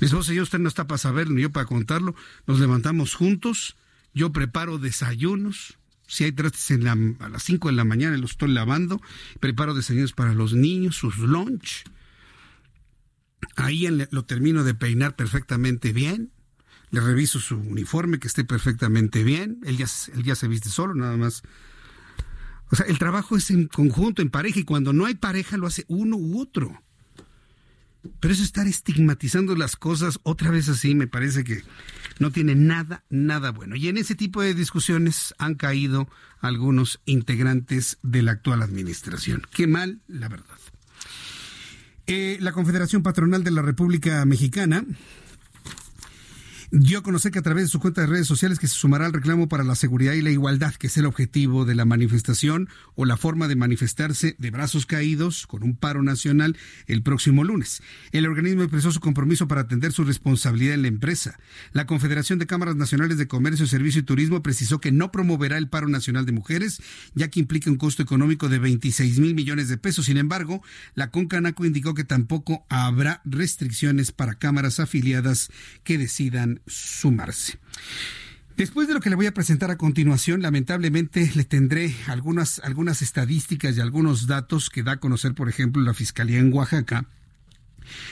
Mi esposa y yo, usted no está para saberlo ni yo para contarlo. Nos levantamos juntos, yo preparo desayunos, Si hay trastes a las 5 de la mañana, los estoy lavando. Preparo desayunos para los niños, sus lunch. Ahí lo termino de peinar perfectamente bien. Le reviso su uniforme, que esté perfectamente bien. Él ya, él ya se viste solo, nada más. O sea, el trabajo es en conjunto, en pareja, y cuando no hay pareja lo hace uno u otro. Pero eso estar estigmatizando las cosas otra vez así me parece que no tiene nada, nada bueno. Y en ese tipo de discusiones han caído algunos integrantes de la actual administración. Qué mal, la verdad. Eh, la Confederación Patronal de la República Mexicana dio a conocer que a través de su cuenta de redes sociales que se sumará al reclamo para la seguridad y la igualdad, que es el objetivo de la manifestación o la forma de manifestarse de brazos caídos con un paro nacional el próximo lunes. El organismo expresó su compromiso para atender su responsabilidad en la empresa. La Confederación de Cámaras Nacionales de Comercio, Servicio y Turismo precisó que no promoverá el paro nacional de mujeres, ya que implica un costo económico de 26 mil millones de pesos. Sin embargo, la Concanaco indicó que tampoco habrá restricciones para cámaras afiliadas que decidan sumarse. Después de lo que le voy a presentar a continuación, lamentablemente le tendré algunas, algunas estadísticas y algunos datos que da a conocer, por ejemplo, la Fiscalía en Oaxaca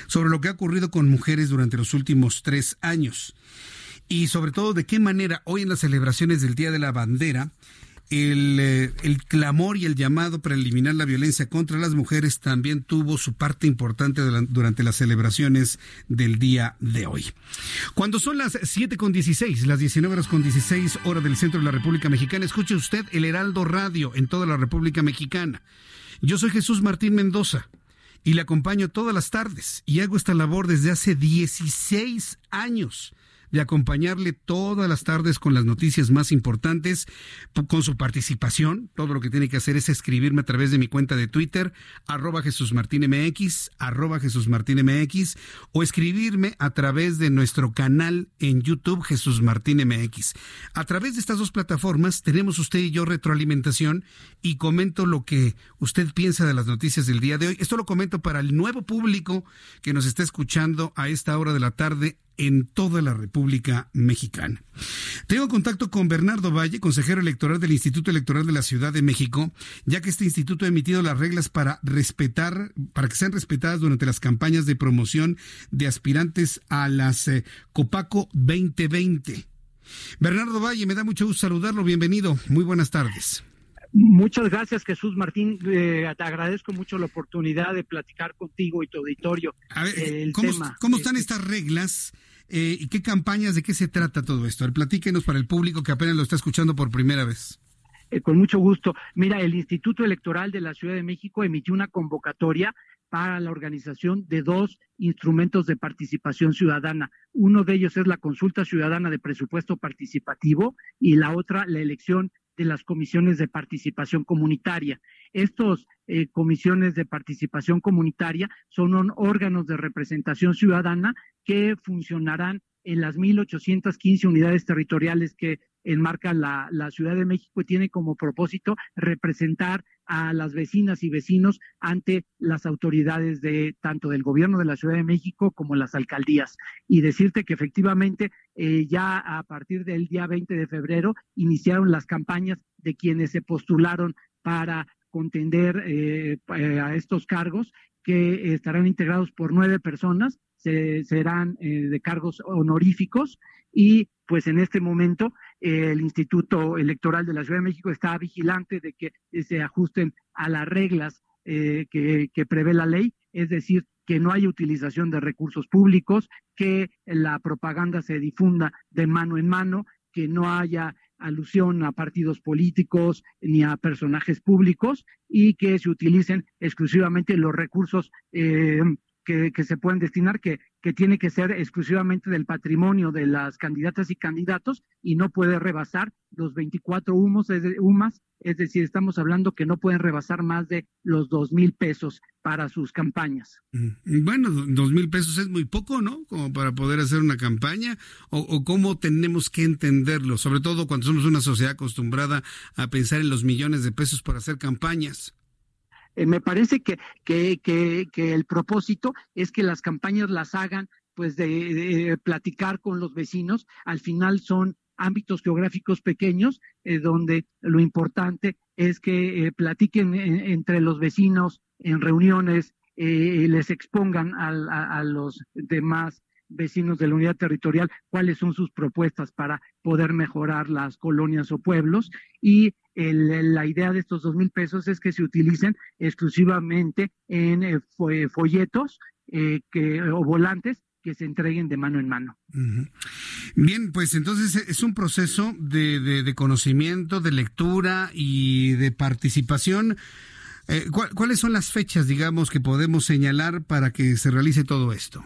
sobre lo que ha ocurrido con mujeres durante los últimos tres años y sobre todo de qué manera hoy en las celebraciones del Día de la Bandera eh, el, clamor y el llamado para eliminar la violencia contra las mujeres también tuvo su parte importante durante las celebraciones del día de hoy. Cuando son las 7 con 16, las 19 horas con 16 horas del centro de la República Mexicana, escuche usted el Heraldo Radio en toda la República Mexicana. Yo soy Jesús Martín Mendoza y le acompaño todas las tardes y hago esta labor desde hace 16 años de acompañarle todas las tardes con las noticias más importantes, con su participación. Todo lo que tiene que hacer es escribirme a través de mi cuenta de Twitter, arroba Jesús Martín MX, arroba Jesús Martín MX, o escribirme a través de nuestro canal en YouTube, Jesús Martín MX. A través de estas dos plataformas tenemos usted y yo retroalimentación y comento lo que usted piensa de las noticias del día de hoy. Esto lo comento para el nuevo público que nos está escuchando a esta hora de la tarde en toda la República Mexicana. Tengo contacto con Bernardo Valle, consejero electoral del Instituto Electoral de la Ciudad de México, ya que este instituto ha emitido las reglas para respetar, para que sean respetadas durante las campañas de promoción de aspirantes a las eh, Copaco 2020. Bernardo Valle, me da mucho gusto saludarlo. Bienvenido. Muy buenas tardes. Muchas gracias, Jesús Martín. Eh, te agradezco mucho la oportunidad de platicar contigo y tu auditorio. A ver, ¿cómo, ¿cómo, están este, estas reglas eh, y qué campañas, de qué se trata todo esto? A ver, platíquenos para el público que apenas lo está escuchando por primera vez. Eh, con mucho gusto. Mira, el Instituto Electoral de la Ciudad de México emitió una convocatoria para la organización de dos instrumentos de participación ciudadana. Uno de ellos es la consulta ciudadana de presupuesto participativo y la otra la elección de las comisiones de participación comunitaria. Estos eh, comisiones de participación comunitaria son órganos de representación ciudadana que funcionarán en las 1.815 unidades territoriales que enmarca la, la Ciudad de México y tiene como propósito representar a las vecinas y vecinos ante las autoridades de tanto del gobierno de la Ciudad de México como las alcaldías. Y decirte que efectivamente eh, ya a partir del día 20 de febrero iniciaron las campañas de quienes se postularon para contender eh, eh, a estos cargos que estarán integrados por nueve personas, se, serán de cargos honoríficos y pues en este momento el Instituto Electoral de la Ciudad de México está vigilante de que se ajusten a las reglas eh, que, que prevé la ley, es decir, que no haya utilización de recursos públicos, que la propaganda se difunda de mano en mano, que no haya alusión a partidos políticos ni a personajes públicos y que se utilicen exclusivamente los recursos eh, que, se pueden destinar, que, que tiene que ser exclusivamente del patrimonio de las candidatas y candidatos y no puede rebasar los 24 humos, es UMAS, es decir, estamos hablando que no pueden rebasar más de los dos mil pesos para sus campañas. Mm, bueno, dos mil pesos es muy poco, ¿no? Como para poder hacer una campaña, o, o cómo tenemos que entenderlo, sobre todo cuando somos una sociedad acostumbrada a pensar en los millones de pesos para hacer campañas. Eh, me parece que, que, que, el propósito es que las campañas las hagan pues de, platicar con los vecinos, al final son ámbitos geográficos pequeños, eh, donde lo importante es que eh, platiquen entre los vecinos en reuniones, les expongan a, los demás vecinos de la unidad territorial cuáles son sus propuestas para poder mejorar las colonias o pueblos. Y la idea de estos dos mil pesos es que se utilicen exclusivamente en eh, folletos eh, que, o volantes que se entreguen de mano en mano. Bien, pues entonces es un proceso de, de, conocimiento, de lectura y de participación. Eh, ¿Cuáles son las fechas, digamos, que podemos señalar para que se realice todo esto?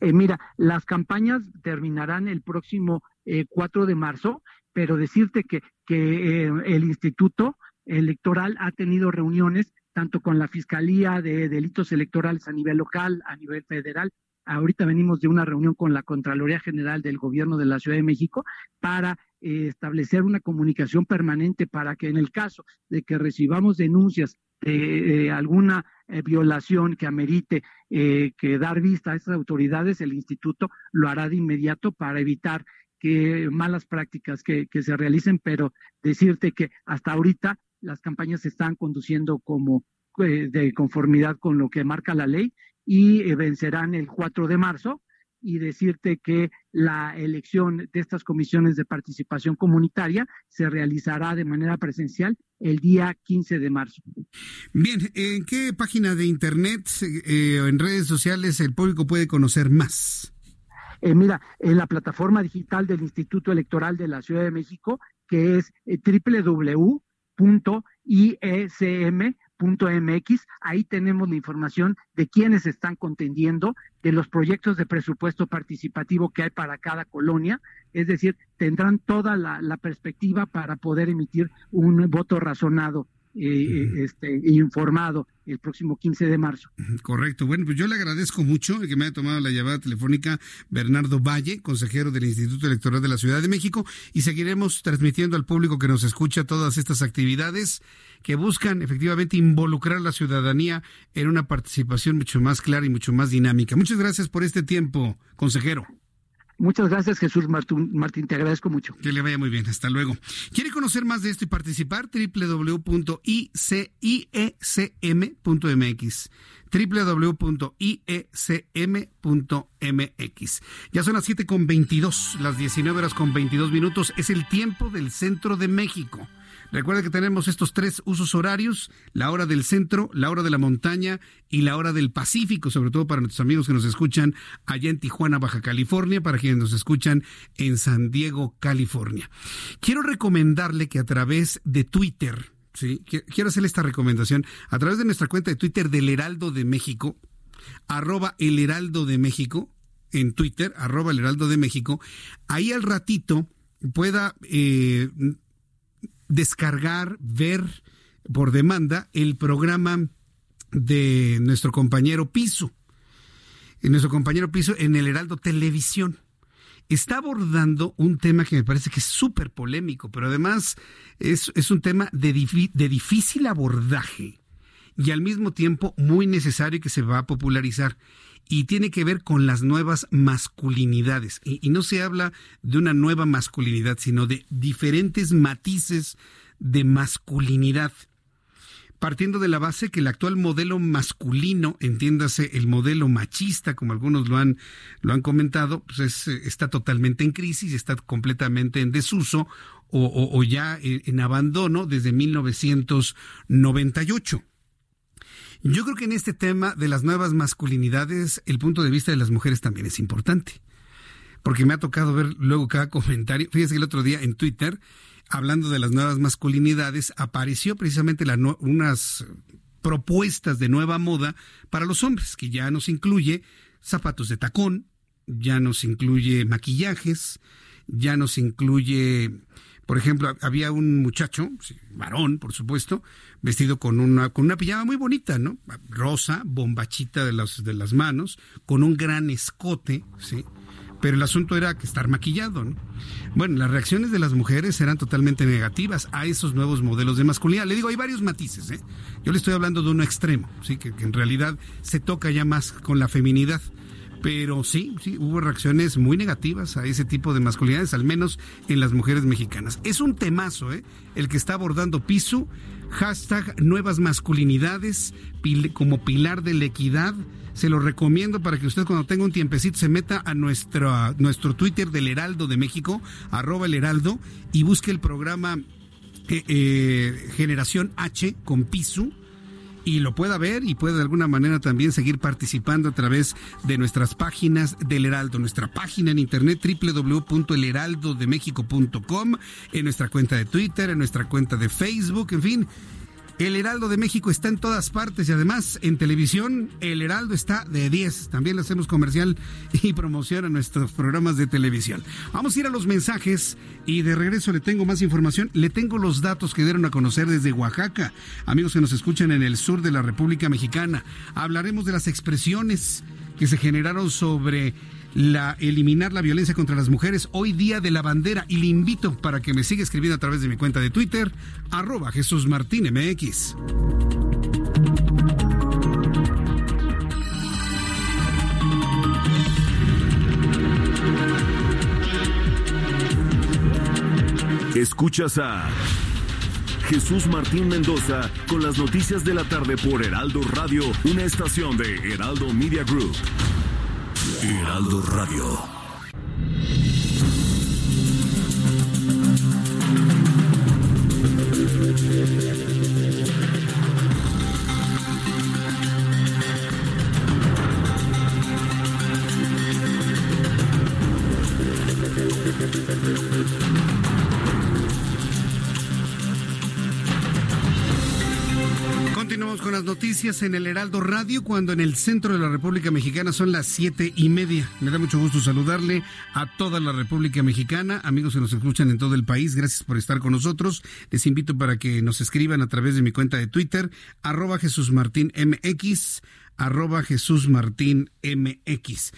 mira, las campañas terminarán el próximo 4 de marzo pero decirte que, que eh, el Instituto Electoral ha tenido reuniones tanto con la Fiscalía de Delitos Electorales a nivel local, a nivel federal. Ahorita venimos de una reunión con la Contraloría General del Gobierno de la Ciudad de México para eh, establecer una comunicación permanente para que en el caso de que recibamos denuncias de alguna eh, violación que amerite que dar vista a estas autoridades, el instituto lo hará de inmediato para evitar que malas prácticas que, se realicen, pero decirte que hasta ahorita las campañas se están conduciendo como eh, de conformidad con lo que marca la ley y eh, vencerán el 4 de marzo y decirte que la elección de estas comisiones de participación comunitaria se realizará de manera presencial el día 15 de marzo. Bien, ¿en qué página de internet eh, o en redes sociales el público puede conocer más? Eh, mira, en la plataforma digital del Instituto Electoral de la Ciudad de México, que es eh, www.iesm.mx, ahí tenemos la información de quiénes están contendiendo, de los proyectos de presupuesto participativo que hay para cada colonia, es decir, tendrán toda la perspectiva para poder emitir un voto razonado eh, este, informado el próximo 15 de marzo. Correcto. Bueno, pues yo le agradezco mucho que me haya tomado la llamada telefónica Bernardo Valle, consejero del Instituto Electoral de la Ciudad de México, y seguiremos transmitiendo al público que nos escucha todas estas actividades que buscan efectivamente involucrar a la ciudadanía en una participación mucho más clara y mucho más dinámica. Muchas gracias por este tiempo, consejero. Muchas gracias, Jesús Martín, Martín, te agradezco mucho. Que le vaya muy bien, hasta luego. ¿Quiere conocer más de esto y participar? www.icism.mx www.iecm.mx. Ya son las 7 con 22, las 19 horas con 22 minutos. Es el tiempo del centro de México. Recuerda que tenemos estos tres usos horarios, la hora del centro, la hora de la montaña y la hora del Pacífico, sobre todo para nuestros amigos que nos escuchan allá en Tijuana, Baja California, para quienes nos escuchan en San Diego, California. Quiero recomendarle que a través de Twitter, ¿sí? quiero hacerle esta recomendación, a través de nuestra cuenta de Twitter del Heraldo de México, arroba el Heraldo de México, en Twitter, arroba el Heraldo de México, ahí al ratito pueda eh, descargar, ver por demanda el programa de nuestro compañero Piso, nuestro compañero Piso en el Heraldo Televisión. Está abordando un tema que me parece que es súper polémico, pero además es, un tema de, de difícil abordaje y al mismo tiempo muy necesario que se va a popularizar y tiene que ver con las nuevas masculinidades. Y, no se habla de una nueva masculinidad, sino de diferentes matices de masculinidad. Partiendo de la base que el actual modelo masculino, entiéndase el modelo machista, como algunos lo han, lo han comentado, pues está totalmente en crisis, está completamente en desuso o, o ya en abandono desde 1998. Yo creo que en este tema de las nuevas masculinidades, el punto de vista de las mujeres también es importante. Porque me ha tocado ver luego cada comentario. Fíjese que el otro día en Twitter, hablando de las nuevas masculinidades, apareció precisamente unas propuestas de nueva moda para los hombres, que ya nos incluye zapatos de tacón, ya nos incluye maquillajes, ya nos incluye por ejemplo, había un muchacho, varón, por supuesto, vestido con una, con una pijama muy bonita, ¿no? Rosa, bombachita de las, de las manos, con un gran escote, ¿sí? Pero el asunto era que estar maquillado, ¿no? Bueno, las reacciones de las mujeres eran totalmente negativas a esos nuevos modelos de masculinidad. Le digo, hay varios matices, ¿eh? Yo le estoy hablando de uno extremo, ¿sí? Que, que en realidad se toca ya más con la feminidad Pero sí, sí, hubo reacciones muy negativas a ese tipo de masculinidades, al menos en las mujeres mexicanas. Es un temazo, ¿eh? El que está abordando Pisu, hashtag nuevas masculinidades como pilar de la equidad. Se lo recomiendo para que usted cuando tenga un tiempecito se meta a nuestro, nuestro Twitter del Heraldo de México, arroba el Heraldo, y busque el programa eh, eh, Generación H con Pisu y lo pueda ver y pueda de alguna manera también seguir participando a través de nuestras páginas del Heraldo, nuestra página en internet www.elheraldodemexico.com, en nuestra cuenta de Twitter, en nuestra cuenta de Facebook, en fin. El Heraldo de México está en todas partes y además en televisión El Heraldo está de 10. También le hacemos comercial y promoción a nuestros programas de televisión. Vamos a ir a los mensajes y de regreso le tengo más información. Le tengo los datos que dieron a conocer desde Oaxaca. Amigos que nos escuchan en el sur de la República Mexicana. Hablaremos de las expresiones que se generaron sobre la eliminar la violencia contra las mujeres hoy día de la bandera y le invito para que me siga escribiendo a través de mi cuenta de Twitter arroba Jesús Martín MX. Escuchas a Jesús Martín Mendoza con las noticias de la tarde por Heraldo Radio, una estación de Heraldo Media Group. Heraldo Radio. Con las noticias en el Heraldo Radio cuando en el centro de la República Mexicana son las siete y media. Me da mucho gusto saludarle a toda la República Mexicana, amigos que nos escuchan en todo el país. Gracias por estar con nosotros. Les invito para que nos escriban a través de mi cuenta de Twitter, arroba Jesús Martín MX arroba Jesús Martín MX.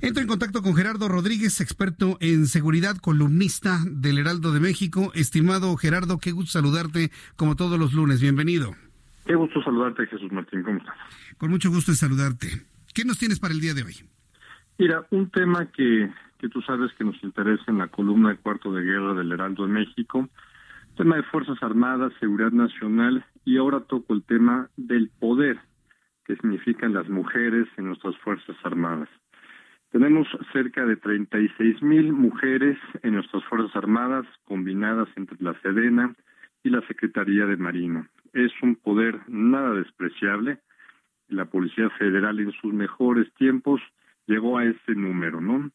Entro en contacto con Gerardo Rodríguez, experto en seguridad, columnista del Heraldo de México. Estimado Gerardo, qué gusto saludarte como todos los lunes. Bienvenido. Qué gusto saludarte, Jesús Martín. ¿Cómo estás? Con mucho gusto de saludarte. ¿Qué nos tienes para el día de hoy? Mira, un tema que, que tú sabes que nos interesa en la columna de cuarto de guerra del Heraldo de México, tema de Fuerzas Armadas, seguridad nacional, y ahora toco el tema del poder que significan las mujeres en nuestras Fuerzas Armadas. Tenemos cerca de 36 mil mujeres en nuestras Fuerzas Armadas, combinadas entre la Sedena y la Secretaría de Marina es un poder nada despreciable. La Policía Federal en sus mejores tiempos llegó a ese número, ¿no?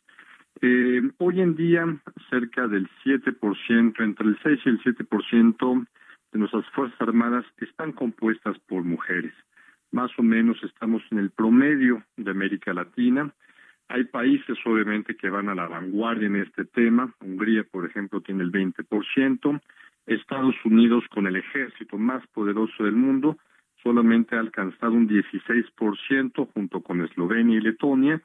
Eh, hoy en día, cerca del 7%, entre el 6 y el 7% de nuestras Fuerzas Armadas están compuestas por mujeres. Más o menos estamos en el promedio de América Latina. Hay países, obviamente, que van a la vanguardia en este tema. Hungría, por ejemplo, tiene el 20%. Estados Unidos, con el ejército más poderoso del mundo, solamente ha alcanzado un 16% junto con Eslovenia y Letonia,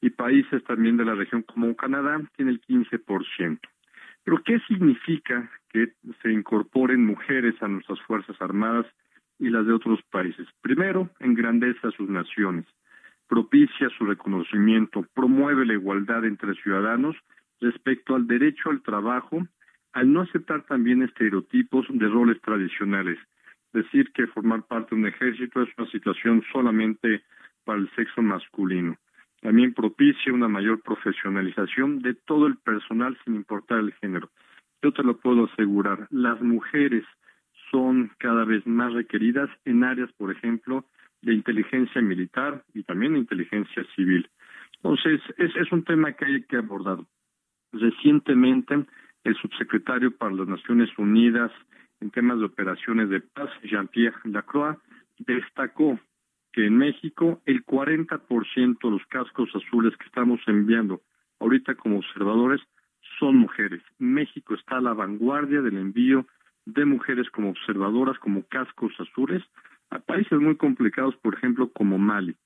y países también de la región como Canadá tiene el 15%. Pero ¿qué significa que se incorporen mujeres a nuestras Fuerzas Armadas y las de otros países? Primero, engrandece a sus naciones, propicia su reconocimiento, promueve la igualdad entre ciudadanos respecto al derecho al trabajo al no aceptar también estereotipos de roles tradicionales. Decir que formar parte de un ejército es una situación solamente para el sexo masculino. También propicia una mayor profesionalización de todo el personal sin importar el género. Yo te lo puedo asegurar, las mujeres son cada vez más requeridas en áreas, por ejemplo, de inteligencia militar y también inteligencia civil. Entonces, es, es un tema que hay que abordar. Recientemente, el subsecretario para las Naciones Unidas en temas de operaciones de paz, Jean-Pierre Lacroix, destacó que en México el 40% de los cascos azules que estamos enviando ahorita como observadores son mujeres. México está a la vanguardia del envío de mujeres como observadoras, como cascos azules, a países muy complicados, por ejemplo, como Mali.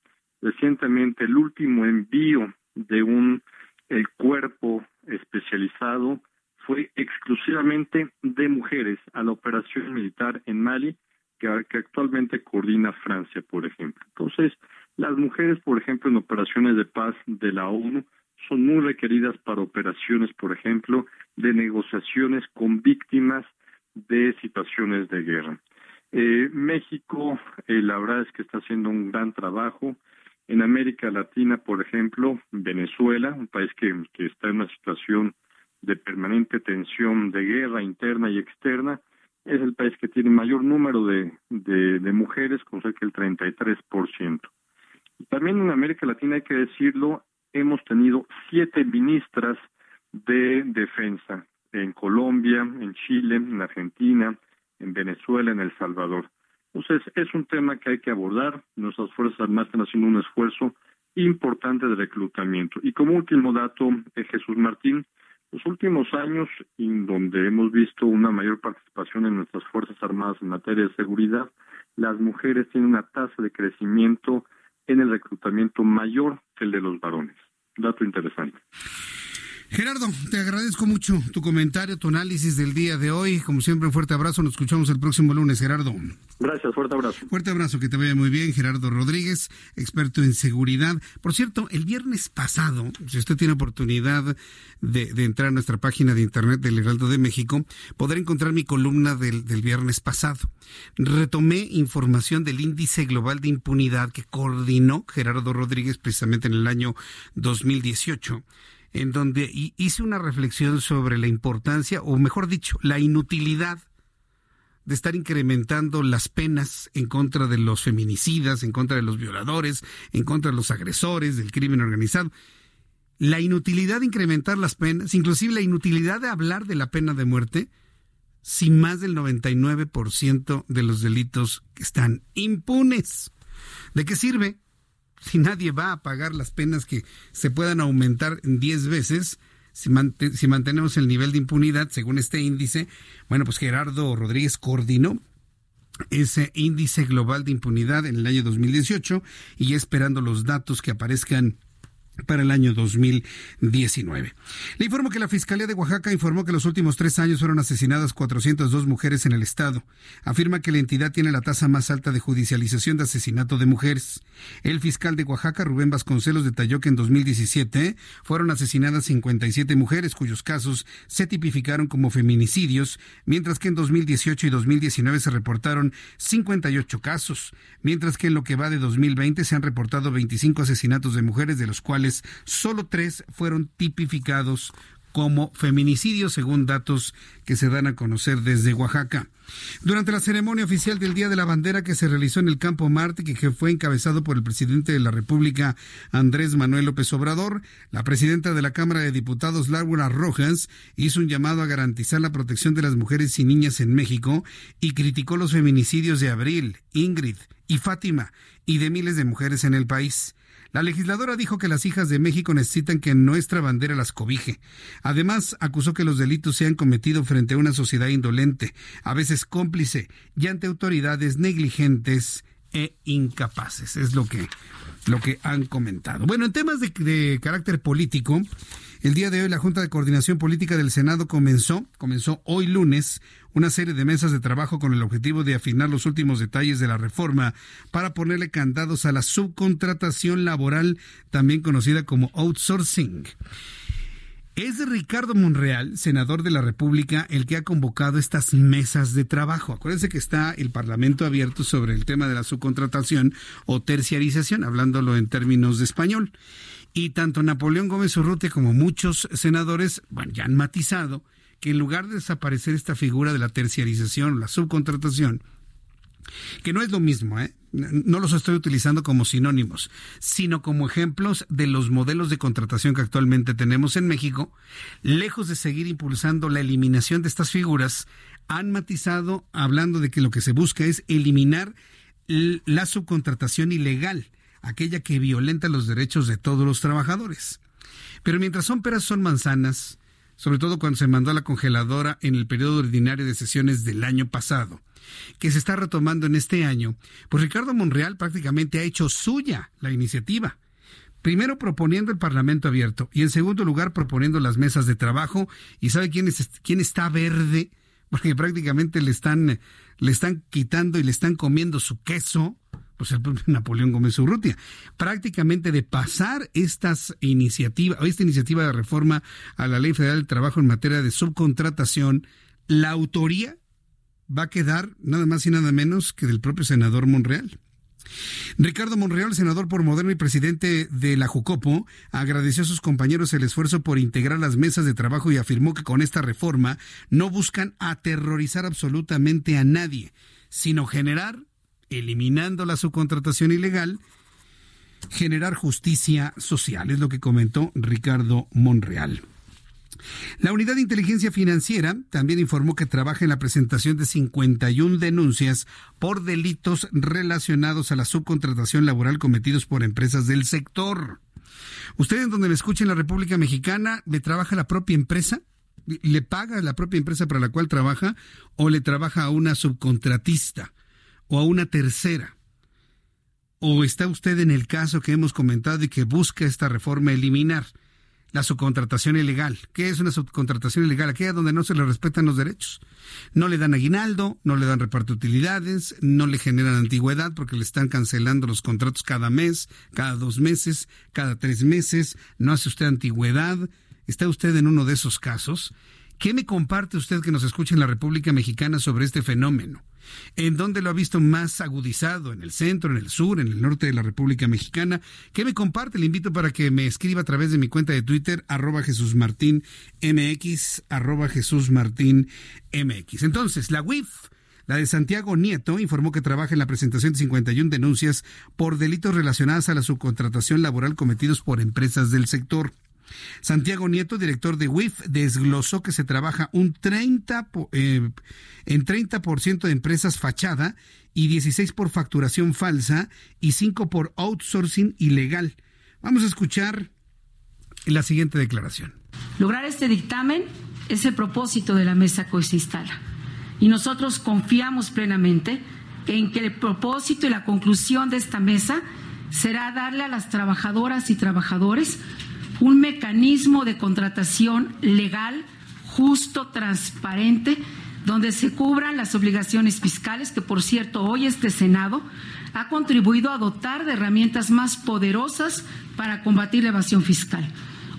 Recientemente, el último envío de un el cuerpo especializado fue exclusivamente de mujeres a la operación militar en Mali que, actualmente coordina Francia, por ejemplo. Entonces, Las mujeres, por ejemplo, en operaciones de paz de la ONU, son muy requeridas para operaciones, por ejemplo, de negociaciones con víctimas de situaciones de guerra. Eh, México, eh, la verdad es que está haciendo un gran trabajo. En América Latina, por ejemplo, Venezuela, un país que, que está en una situación de permanente tensión de guerra interna y externa, es el país que tiene mayor número de, de, mujeres, con cerca del 33%. También en América Latina, hay que decirlo, hemos tenido siete ministras de defensa en Colombia, en Chile, en Argentina, en Venezuela, en El Salvador. Entonces, es un tema que hay que abordar. Nuestras Fuerzas Armadas están haciendo un esfuerzo importante de reclutamiento. Y como último dato, eh, Jesús Martín, los últimos años en donde hemos visto una mayor participación en nuestras Fuerzas Armadas en materia de seguridad, las mujeres tienen una tasa de crecimiento en el reclutamiento mayor que el de los varones. Dato interesante. Gerardo, te agradezco mucho tu comentario, tu análisis del día de hoy. Como siempre, un fuerte abrazo. Nos escuchamos el próximo lunes, Gerardo. Gracias, fuerte abrazo. Fuerte abrazo, que te vaya muy bien. Gerardo Rodríguez, experto en seguridad. Por cierto, el viernes pasado, si usted tiene oportunidad de, entrar a nuestra página de internet del Heraldo de México, podrá encontrar mi columna del, del viernes pasado. Retomé información del índice global de impunidad que coordinó Gerardo Rodríguez precisamente en el año 2018 en donde hice una reflexión sobre la importancia, o mejor dicho, la inutilidad de estar incrementando las penas en contra de los feminicidas, en contra de los violadores, en contra de los agresores del crimen organizado. La inutilidad de incrementar las penas, inclusive la inutilidad de hablar de la pena de muerte, si más del 99% de los delitos están impunes. ¿De qué sirve? Si nadie va a pagar las penas que se puedan aumentar en 10 veces, si, si, mantenemos el nivel de impunidad, según este índice, bueno, pues Gerardo Rodríguez coordinó ese índice global de impunidad en el año 2018 y esperando los datos que aparezcan para el año 2019. Le informo que la Fiscalía de Oaxaca informó que los últimos tres años fueron asesinadas 402 mujeres en el estado. Afirma que la entidad tiene la tasa más alta de judicialización de asesinato de mujeres. El fiscal de Oaxaca, Rubén Vasconcelos, detalló que en 2017 fueron asesinadas 57 mujeres cuyos casos se tipificaron como feminicidios, mientras que en 2018 y 2019 se reportaron 58 casos, mientras que en lo que va de 2020 se han reportado 25 asesinatos de mujeres, de los cuales solo tres fueron tipificados como feminicidios, según datos que se dan a conocer desde Oaxaca. Durante la ceremonia oficial del Día de la Bandera que se realizó en el Campo Marte, que fue encabezado por el presidente de la República, Andrés Manuel López Obrador, la presidenta de la Cámara de Diputados, Laura Rojas, hizo un llamado a garantizar la protección de las mujeres y niñas en México y criticó los feminicidios de Abril, Ingrid y Fátima y de miles de mujeres en el país. La legisladora dijo que las hijas de México necesitan que nuestra bandera las cobije. Además, acusó que los delitos se han cometido frente a una sociedad indolente, a veces cómplice, y ante autoridades negligentes e incapaces. Es lo que, lo que han comentado. Bueno, en temas de, de carácter político, el día de hoy la Junta de Coordinación Política del Senado comenzó, comenzó hoy lunes, una serie de mesas de trabajo con el objetivo de afinar los últimos detalles de la reforma para ponerle candados a la subcontratación laboral, también conocida como outsourcing. Es Ricardo Monreal, senador de la República, el que ha convocado estas mesas de trabajo. Acuérdense que está el Parlamento abierto sobre el tema de la subcontratación o terciarización, hablándolo en términos de español. Y tanto Napoleón Gómez Urrutia como muchos senadores bueno, ya han matizado que en lugar de desaparecer esta figura de la terciarización o la subcontratación, que no es lo mismo, ¿eh? no los estoy utilizando como sinónimos, sino como ejemplos de los modelos de contratación que actualmente tenemos en México, lejos de seguir impulsando la eliminación de estas figuras, han matizado hablando de que lo que se busca es eliminar la subcontratación ilegal aquella que violenta los derechos de todos los trabajadores. Pero mientras son peras son manzanas, sobre todo cuando se mandó a la congeladora en el periodo ordinario de sesiones del año pasado, que se está retomando en este año, pues Ricardo Monreal prácticamente ha hecho suya la iniciativa. Primero proponiendo el Parlamento abierto y en segundo lugar proponiendo las mesas de trabajo. ¿Y sabe quién, es, quién está verde? Porque prácticamente le están, le están quitando y le están comiendo su queso pues el propio Napoleón Gómez Urrutia, prácticamente de pasar estas iniciativas, esta iniciativa de reforma a la Ley Federal del Trabajo en materia de subcontratación, la autoría va a quedar nada más y nada menos que del propio senador Monreal. Ricardo Monreal, senador por Moderno y presidente de la Jucopo, agradeció a sus compañeros el esfuerzo por integrar las mesas de trabajo y afirmó que con esta reforma no buscan aterrorizar absolutamente a nadie, sino generar, eliminando la subcontratación ilegal, generar justicia social, es lo que comentó Ricardo Monreal. La Unidad de Inteligencia Financiera también informó que trabaja en la presentación de 51 denuncias por delitos relacionados a la subcontratación laboral cometidos por empresas del sector. ¿Ustedes donde me escuchen en la República Mexicana, le trabaja la propia empresa? ¿Le paga la propia empresa para la cual trabaja o le trabaja a una subcontratista o a una tercera? ¿O está usted en el caso que hemos comentado y que busca esta reforma eliminar? La subcontratación ilegal. ¿Qué es una subcontratación ilegal? Aquella donde no se le respetan los derechos. No le dan aguinaldo, no le dan reparto de utilidades, no le generan antigüedad porque le están cancelando los contratos cada mes, cada dos meses, cada tres meses. No hace usted antigüedad. ¿Está usted en uno de esos casos? ¿Qué me comparte usted que nos escucha en la República Mexicana sobre este fenómeno? ¿En dónde lo ha visto más agudizado? ¿En el centro, en el sur, en el norte de la República Mexicana? ¿Qué me comparte? Le invito para que me escriba a través de mi cuenta de Twitter, arroba Jesús MX, arroba Jesús Martín MX. Entonces, la WIF. La de Santiago Nieto informó que trabaja en la presentación de 51 denuncias por delitos relacionados a la subcontratación laboral cometidos por empresas del sector. Santiago Nieto, director de WIF, desglosó que se trabaja un 30 eh, en 30% de empresas fachada y 16 por facturación falsa y 5 por outsourcing ilegal. Vamos a escuchar la siguiente declaración. Lograr este dictamen es el propósito de la mesa que hoy se instala. Y nosotros confiamos plenamente en que el propósito y la conclusión de esta mesa será darle a las trabajadoras y trabajadores un mecanismo de contratación legal, justo, transparente, donde se cubran las obligaciones fiscales, que por cierto hoy este Senado ha contribuido a dotar de herramientas más poderosas para combatir la evasión fiscal.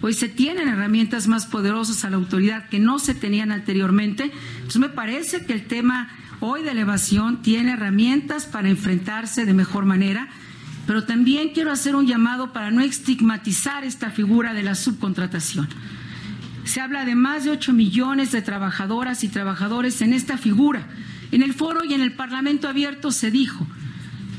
Hoy se tienen herramientas más poderosas a la autoridad que no se tenían anteriormente. Entonces me parece que el tema hoy de la evasión tiene herramientas para enfrentarse de mejor manera pero también quiero hacer un llamado para no estigmatizar esta figura de la subcontratación. Se habla de más de 8 millones de trabajadoras y trabajadores en esta figura. En el foro y en el Parlamento abierto se dijo,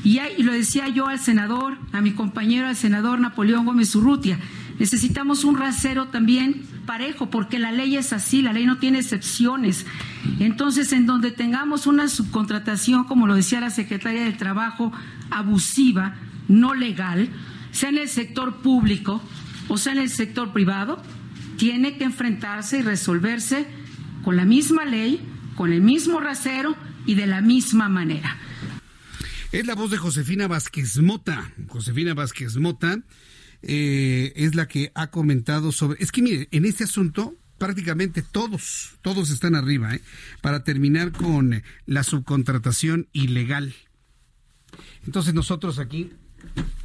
y, lo decía yo al senador, a mi compañero, al senador Napoleón Gómez Urrutia, necesitamos un rasero también parejo, porque la ley es así, la ley no tiene excepciones. Entonces, en donde tengamos una subcontratación, como lo decía la secretaria del Trabajo, abusiva, no legal, sea en el sector público o sea en el sector privado, tiene que enfrentarse y resolverse con la misma ley, con el mismo rasero y de la misma manera. Es la voz de Josefina Vázquez Mota. Josefina Vázquez Mota eh, es la que ha comentado sobre... Es que mire, en este asunto prácticamente todos, todos están arriba, ¿eh? para terminar con la subcontratación ilegal. Entonces nosotros aquí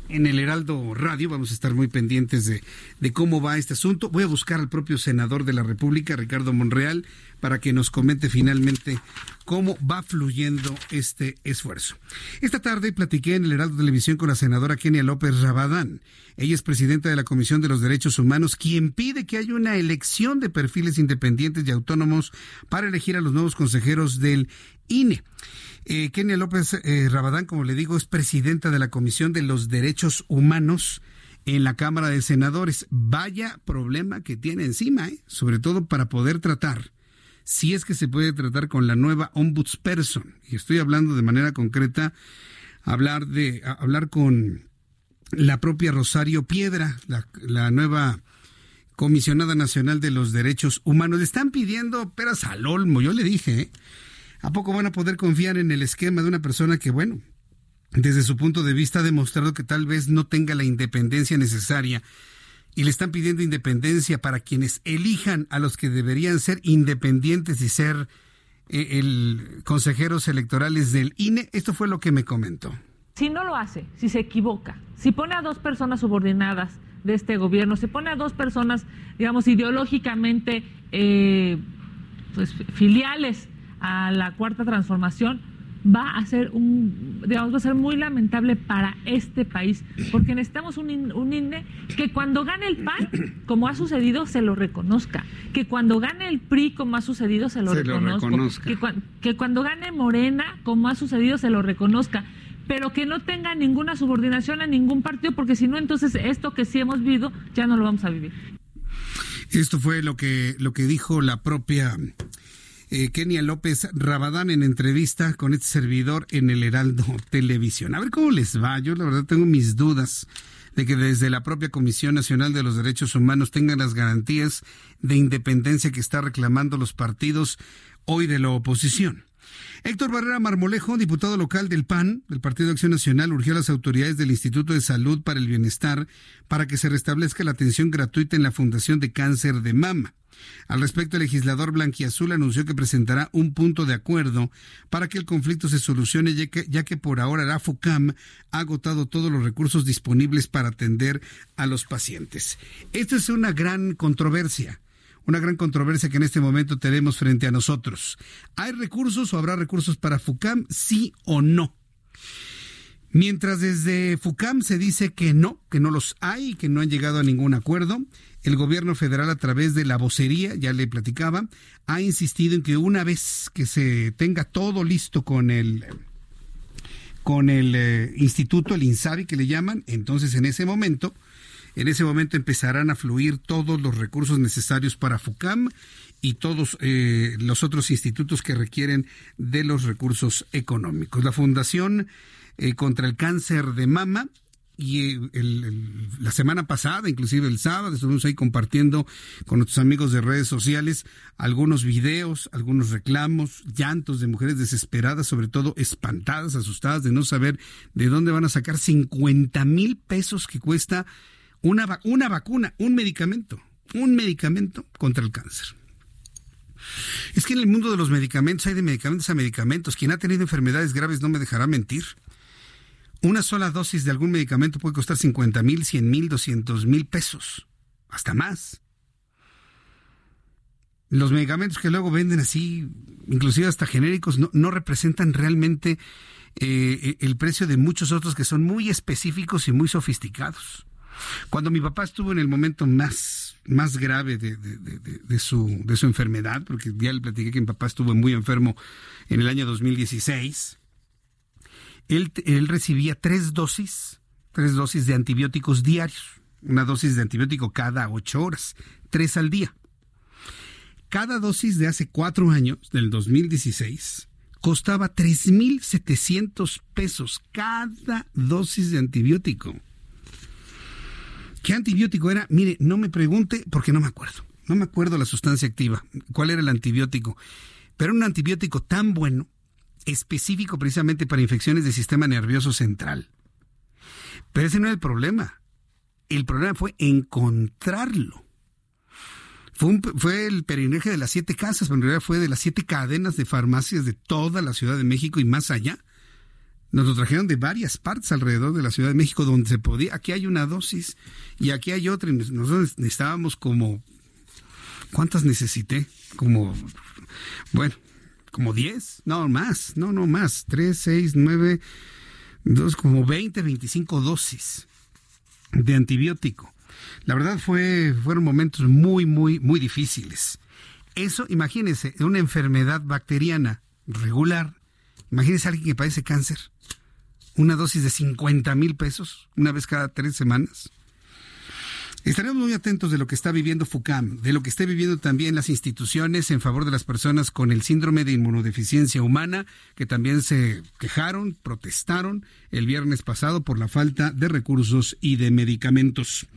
en el Heraldo Radio. Vamos a estar muy pendientes de, cómo va este asunto. Voy a buscar al propio senador de la República, Ricardo Monreal, para que nos comente finalmente cómo va fluyendo este esfuerzo. Esta tarde platiqué en el Heraldo Televisión con la senadora Kenia López Rabadán. Ella es presidenta de la Comisión de los Derechos Humanos, quien pide que haya una elección de perfiles independientes y autónomos para elegir a los nuevos consejeros del INE. Eh, Kenia López eh, Rabadán, como le digo, es presidenta de la Comisión de los Derechos Humanos en la Cámara de Senadores. Vaya problema que tiene encima, ¿eh? sobre todo para poder tratar, si es que se puede tratar con la nueva ombudsperson. Y estoy hablando de manera concreta, hablar, de, hablar con la propia Rosario Piedra, la, la nueva comisionada nacional de los derechos humanos. Le están pidiendo peras al olmo, yo le dije, ¿eh? ¿A poco van a poder confiar en el esquema de una persona que, bueno, desde su punto de vista ha demostrado que tal vez no tenga la independencia necesaria y le están pidiendo independencia para quienes elijan a los que deberían ser independientes y ser eh, el consejeros electorales del INE? Esto fue lo que me comentó Si no lo hace, si se equivoca, si pone a dos personas subordinadas de este gobierno, se pone a dos personas, digamos, ideológicamente eh, pues, filiales a la cuarta transformación, va a ser un, digamos, va a ser muy lamentable para este país, porque necesitamos un, un INE que cuando gane el PAN, como ha sucedido, se lo reconozca, que cuando gane el PRI, como ha sucedido, se lo reconozca, Que, que cuando gane Morena, como ha sucedido, se lo reconozca. Pero que no tenga ninguna subordinación a ningún partido, porque si no, entonces esto que sí hemos vivido ya no lo vamos a vivir. Esto fue lo que, lo que dijo la propia eh, Kenia López Rabadán en entrevista con este servidor en el Heraldo Televisión. A ver cómo les va. Yo la verdad tengo mis dudas de que desde la propia Comisión Nacional de los Derechos Humanos tengan las garantías de independencia que está reclamando los partidos hoy de la oposición. Héctor Barrera Marmolejo, diputado local del PAN, del Partido de Acción Nacional, urgió a las autoridades del Instituto de Salud para el Bienestar para que se restablezca la atención gratuita en la Fundación de Cáncer de Mama. Al respecto, el legislador Blanquiazul anunció que presentará un punto de acuerdo para que el conflicto se solucione, ya que, ya que por ahora la FUCAM ha agotado todos los recursos disponibles para atender a los pacientes. Esta es una gran controversia una gran controversia que en este momento tenemos frente a nosotros. ¿Hay recursos o habrá recursos para FUCAM? Sí o no. Mientras desde FUCAM se dice que no, que no los hay, que no han llegado a ningún acuerdo, el gobierno federal a través de la vocería, ya le platicaba, ha insistido en que una vez que se tenga todo listo con el con el eh, instituto, el INSABI que le llaman, entonces en ese momento, en ese momento empezarán a fluir todos los recursos necesarios para FUCAM y todos eh, los otros institutos que requieren de los recursos económicos. La Fundación eh, contra el Cáncer de Mama y la semana pasada, inclusive el sábado, estuvimos ahí compartiendo con nuestros amigos de redes sociales algunos videos, algunos reclamos, llantos de mujeres desesperadas, sobre todo espantadas, asustadas de no saber de dónde van a sacar 50 mil pesos que cuesta una, una vacuna, un medicamento, un medicamento contra el cáncer. Es que en el mundo de los medicamentos hay de medicamentos a medicamentos. Quien ha tenido enfermedades graves no me dejará mentir. Una sola dosis de algún medicamento puede costar 50 mil, 100 mil, 200 mil pesos, hasta más. Los medicamentos que luego venden así, inclusive hasta genéricos, no, representan realmente eh, el precio de muchos otros que son muy específicos y muy sofisticados. Cuando mi papá estuvo en el momento más, más grave de, su, de su enfermedad, porque ya le platiqué que mi papá estuvo muy enfermo en el año 2016, él, él recibía tres dosis, tres dosis de antibióticos diarios, una dosis de antibiótico cada ocho horas, tres al día. Cada dosis de hace cuatro años, del 2016, costaba 3.700 pesos cada dosis de antibiótico. ¿Qué antibiótico era? Mire, no me pregunte porque no me acuerdo. No me acuerdo la sustancia activa, cuál era el antibiótico. Pero un antibiótico tan bueno específico precisamente para infecciones del sistema nervioso central. Pero ese no era el problema. El problema fue encontrarlo. Fue, el peregrinaje de las siete casas, pero en realidad fue de las siete cadenas de farmacias de toda la Ciudad de México y más allá. Nos lo trajeron de varias partes alrededor de la Ciudad de México donde se podía, aquí hay una dosis y aquí hay otra. Y nosotros necesitábamos como, ¿cuántas necesité? Como, bueno, como 10, no más, no, no más, 3, 6, 9, 2, como 20, 25 dosis de antibiótico. La verdad fue, fueron momentos muy, muy, muy difíciles. Eso, imagínense, una enfermedad bacteriana regular, imagínense a alguien que padece cáncer, una dosis de 50 mil pesos una vez cada tres semanas. Estaremos muy atentos de lo que está viviendo FUCAM, de lo que esté viviendo también las instituciones en favor de las personas con el síndrome de inmunodeficiencia humana, que también se quejaron, protestaron el viernes pasado por la falta de recursos y de medicamentos.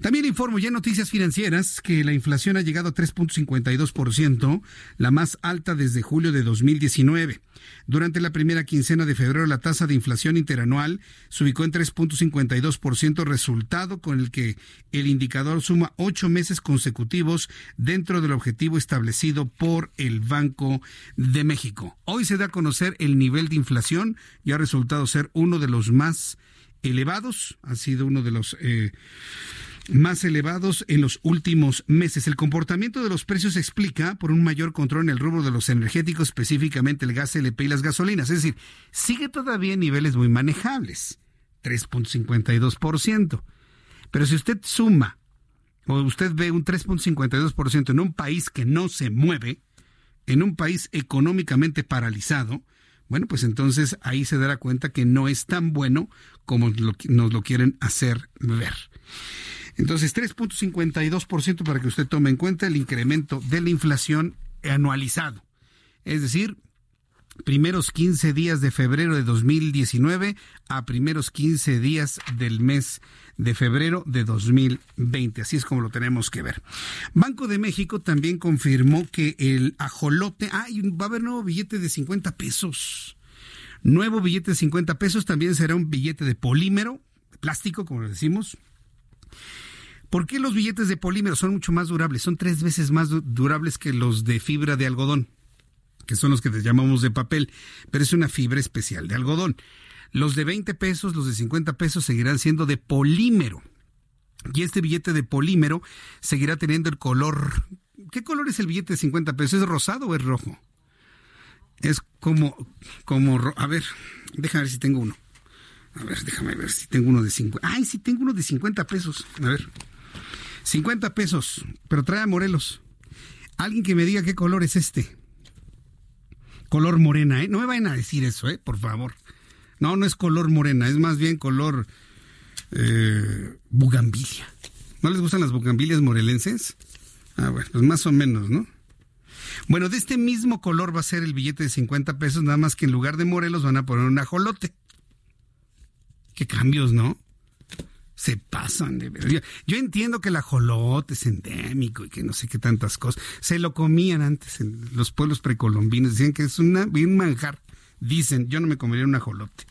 También informo ya noticias financieras que la inflación ha llegado a 3.52%, la más alta desde julio de 2019. Durante la primera quincena de febrero, la tasa de inflación interanual se ubicó en 3.52%, resultado con el que el indicador suma ocho meses consecutivos dentro del objetivo establecido por el Banco de México. Hoy se da a conocer el nivel de inflación y ha resultado ser uno de los más elevados, ha sido uno de los eh, más elevados en los últimos meses. El comportamiento de los precios explica por un mayor control en el rubro de los energéticos, específicamente el gas LP y las gasolinas. Es decir, sigue todavía en niveles muy manejables, 3.52%. Pero si usted suma o usted ve un 3.52% en un país que no se mueve, en un país económicamente paralizado, bueno, pues entonces ahí se dará cuenta que no es tan bueno como nos lo quieren hacer ver. Entonces, 3.52% para que usted tome en cuenta el incremento de la inflación anualizado. Es decir, primeros 15 días de febrero de 2019 a primeros 15 días del mes de febrero de 2020. Así es como lo tenemos que ver. Banco de México también confirmó que el ajolote, ay, va a haber nuevo billete de 50 pesos. Nuevo billete de 50 pesos también será un billete de polímero, plástico, como lo decimos. ¿Por qué los billetes de polímero son mucho más durables? Son tres veces más durables que los de fibra de algodón, que son los que llamamos de papel, pero es una fibra especial de algodón. Los de 20 pesos, los de 50 pesos seguirán siendo de polímero. Y este billete de polímero seguirá teniendo el color. ¿Qué color es el billete de 50 pesos? ¿Es rosado o es rojo? Es como, como, a ver, déjame ver si tengo uno. A ver, déjame ver si tengo uno de 50. Ay, sí, tengo uno de 50 pesos. A ver. 50 pesos, pero trae a Morelos. Alguien que me diga qué color es este. Color morena, ¿eh? No me vayan a decir eso, ¿eh? Por favor. No, no es color morena, es más bien color eh, bugambilia. ¿No les gustan las bugambilias morelenses? Ah, bueno, pues más o menos, ¿no? Bueno, de este mismo color va a ser el billete de 50 pesos, nada más que en lugar de Morelos van a poner un ajolote. Qué cambios, ¿no? Se pasan de verdad. Yo, entiendo que el ajolote es endémico y que no sé qué tantas cosas. Se lo comían antes en los pueblos precolombinos. Decían que es una, bien manjar dicen, yo no me comería un ajolote.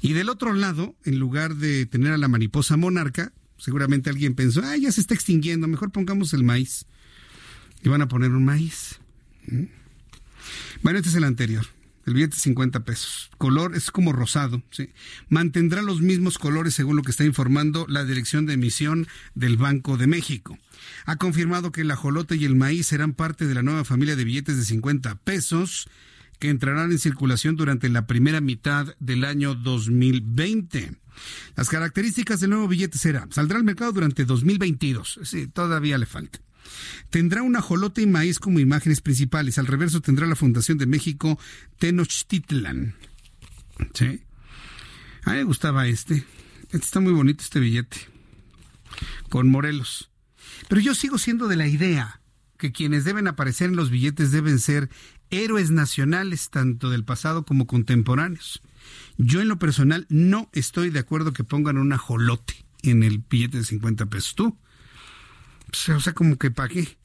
Y del otro lado, en lugar de tener a la mariposa monarca, seguramente alguien pensó, ah, ya se está extinguiendo, mejor pongamos el maíz. Y van a poner un maíz. ¿Mm? Bueno, este es el anterior. El billete 50 pesos. Color es como rosado. ¿sí? Mantendrá los mismos colores según lo que está informando la Dirección de Emisión del Banco de México. Ha confirmado que el ajolote y el maíz serán parte de la nueva familia de billetes de 50 pesos que entrarán en circulación durante la primera mitad del año 2020. Las características del nuevo billete serán, saldrá al mercado durante 2022, sí, todavía le falta. Tendrá un ajolote y maíz como imágenes principales. Al reverso tendrá la Fundación de México Tenochtitlan. ¿Sí? A mí me gustaba este. Este está muy bonito, este billete. Con Morelos. Pero yo sigo siendo de la idea que quienes deben aparecer en los billetes deben ser héroes nacionales, tanto del pasado como contemporáneos. Yo en lo personal no estoy de acuerdo que pongan un ajolote en el billete de 50 pesos. ¿Tú? Pues, o sea, como que para qué.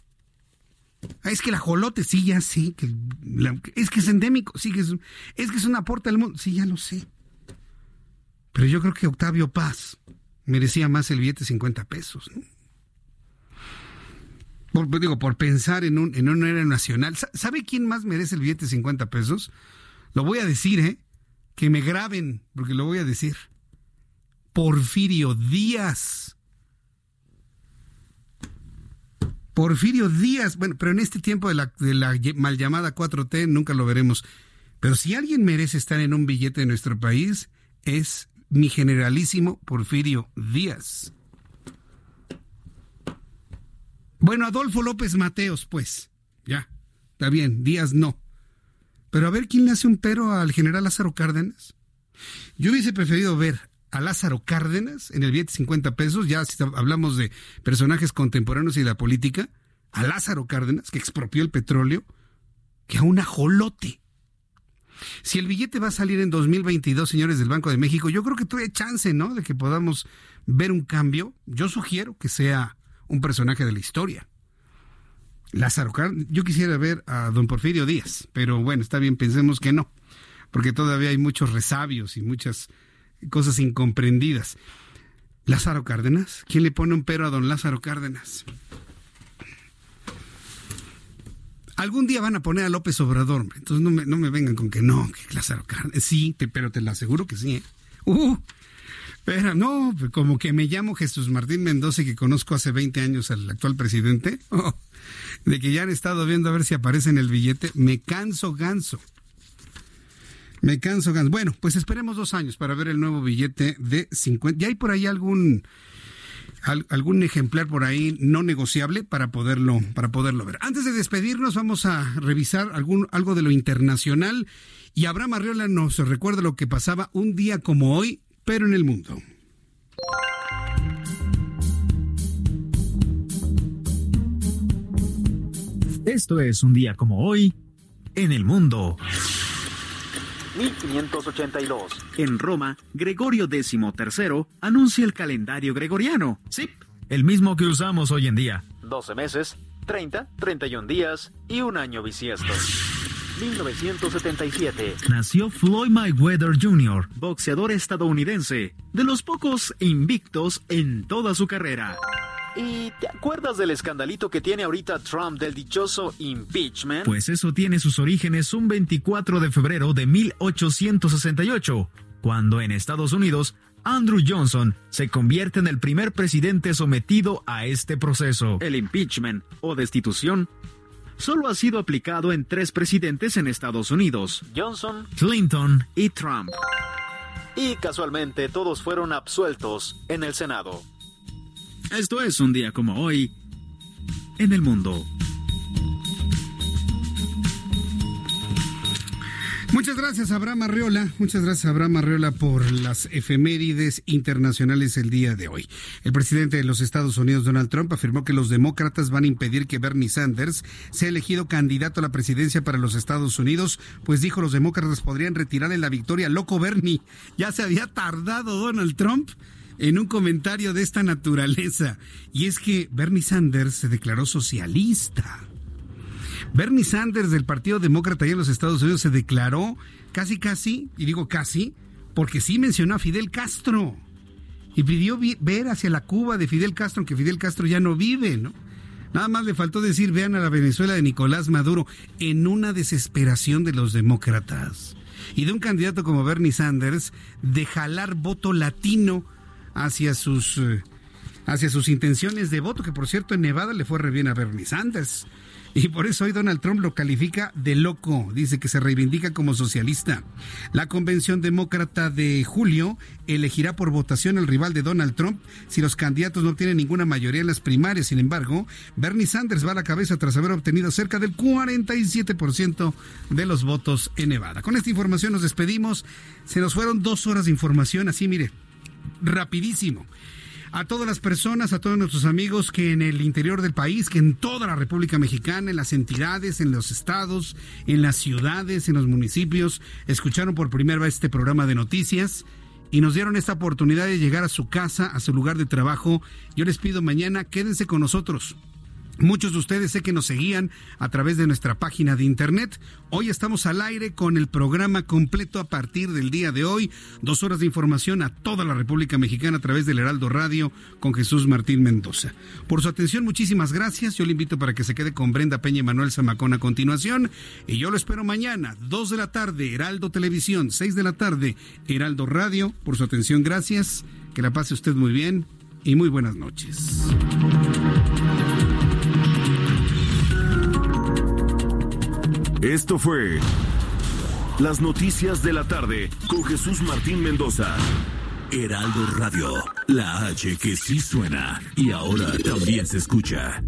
Ah, es que el ajolote, sí, ya sí. Que es que es endémico, sí, que es, es que es un aporte al mundo. Sí, ya lo sé. Pero yo creo que Octavio Paz merecía más el billete de 50 pesos. por, digo, por pensar en un, en un nacional. ¿Sabe quién más merece el billete de 50 pesos? Lo voy a decir, ¿eh? Que me graben, porque lo voy a decir. Porfirio Díaz. Porfirio Díaz, bueno, pero en este tiempo de la, mal llamada 4T nunca lo veremos. Pero si alguien merece estar en un billete de nuestro país, es mi generalísimo Porfirio Díaz. Bueno, Adolfo López Mateos, pues. Ya, está bien, Díaz no. Pero a ver quién le hace un pero al general Lázaro Cárdenas. Yo hubiese preferido ver a Lázaro Cárdenas en el billete 50 pesos, ya si hablamos de personajes contemporáneos y de la política, a Lázaro Cárdenas, que expropió el petróleo, que a un ajolote. Si el billete va a salir en 2022, señores del Banco de México, yo creo que hay chance, ¿no? De que podamos ver un cambio. Yo sugiero que sea un personaje de la historia. Lázaro Cárdenas, yo quisiera ver a don Porfirio Díaz, pero bueno, está bien, pensemos que no. porque todavía hay muchos resabios y muchas cosas incomprendidas. Lázaro Cárdenas, ¿quién le pone un pero a don Lázaro Cárdenas? Algún día van a poner a López Obrador, entonces no me, vengan con que no, que Lázaro Cárdenas. Sí, pero te lo aseguro que sí. ¿eh? Uh, pero no, como que me llamo Jesús Martín Mendoza y que conozco hace 20 años al actual presidente, oh, de que ya han estado viendo a ver si aparece en el billete, me canso ganso. Me canso ganso. Bueno, pues esperemos dos años para ver el nuevo billete de 50. ¿Ya hay por ahí algún algún ejemplar por ahí no negociable para poderlo, para poderlo ver. Antes de despedirnos, vamos a revisar algún, algo de lo internacional. Y Abraham Arriola nos recuerda lo que pasaba un día como hoy, pero en el mundo. Esto es un día como hoy en el mundo. 1582. En Roma, Gregorio XIII anuncia el calendario gregoriano. Sí, el mismo que usamos hoy en día. 12 meses, 30, 31 días y un año bisiesto. 1977. Nació Floyd Mayweather Jr., boxeador estadounidense, de los pocos invictos en toda su carrera. ¿Y te acuerdas del escandalito que tiene ahorita Trump del dichoso impeachment? Pues eso tiene sus orígenes un 24 de febrero de 1868, cuando en Estados Unidos Andrew Johnson se convierte en el primer presidente sometido a este proceso. El impeachment o destitución solo ha sido aplicado en tres presidentes en Estados Unidos. Johnson, Clinton y Trump. Y casualmente todos fueron absueltos en el Senado. Esto es un día como hoy en el mundo. Muchas gracias, Abraham Arreola. Muchas gracias, Abraham Arreola, por las efemérides internacionales el día de hoy. El presidente de los Estados Unidos, Donald Trump, afirmó que los demócratas van a impedir que Bernie Sanders sea elegido candidato a la presidencia para los Estados Unidos, pues dijo los demócratas podrían retirarle la victoria. Loco Bernie, ya se había tardado Donald Trump en un comentario de esta naturaleza. Y es que Bernie Sanders se declaró socialista. Bernie Sanders del Partido Demócrata allá en los Estados Unidos se declaró casi casi, y digo casi, porque sí mencionó a Fidel Castro. Y pidió ver hacia la Cuba de Fidel Castro, aunque Fidel Castro ya no vive, ¿no? Nada más le faltó decir, vean a la Venezuela de Nicolás Maduro, en una desesperación de los demócratas. Y de un candidato como Bernie Sanders, de jalar voto latino hacia sus, eh, hacia sus intenciones de voto, que por cierto en Nevada le fue re bien a Bernie Sanders. Y por eso hoy Donald Trump lo califica de loco. Dice que se reivindica como socialista. La convención demócrata de julio elegirá por votación el rival de Donald Trump si los candidatos no tienen ninguna mayoría en las primarias. Sin embargo, Bernie Sanders va a la cabeza tras haber obtenido cerca del 47% de los votos en Nevada. Con esta información nos despedimos. Se nos fueron dos horas de información. Así, mire, rapidísimo. A todas las personas, a todos nuestros amigos que en el interior del país, que en toda la República Mexicana, en las entidades, en los estados, en las ciudades, en los municipios, escucharon por primera vez este programa de noticias y nos dieron esta oportunidad de llegar a su casa, a su lugar de trabajo. Yo les pido mañana, quédense con nosotros. Muchos de ustedes sé que nos seguían a través de nuestra página de internet. Hoy estamos al aire con el programa completo a partir del día de hoy. Dos horas de información a toda la República Mexicana a través del Heraldo Radio con Jesús Martín Mendoza. Por su atención, muchísimas gracias. Yo le invito para que se quede con Brenda Peña y Manuel Zamacón a continuación. Y yo lo espero mañana, dos de la tarde, Heraldo Televisión, seis de la tarde, Heraldo Radio. Por su atención, gracias. Que la pase usted muy bien y muy buenas noches. Esto fue Las Noticias de la Tarde con Jesús Martín Mendoza. Heraldo Radio, la H que sí suena y ahora también se escucha.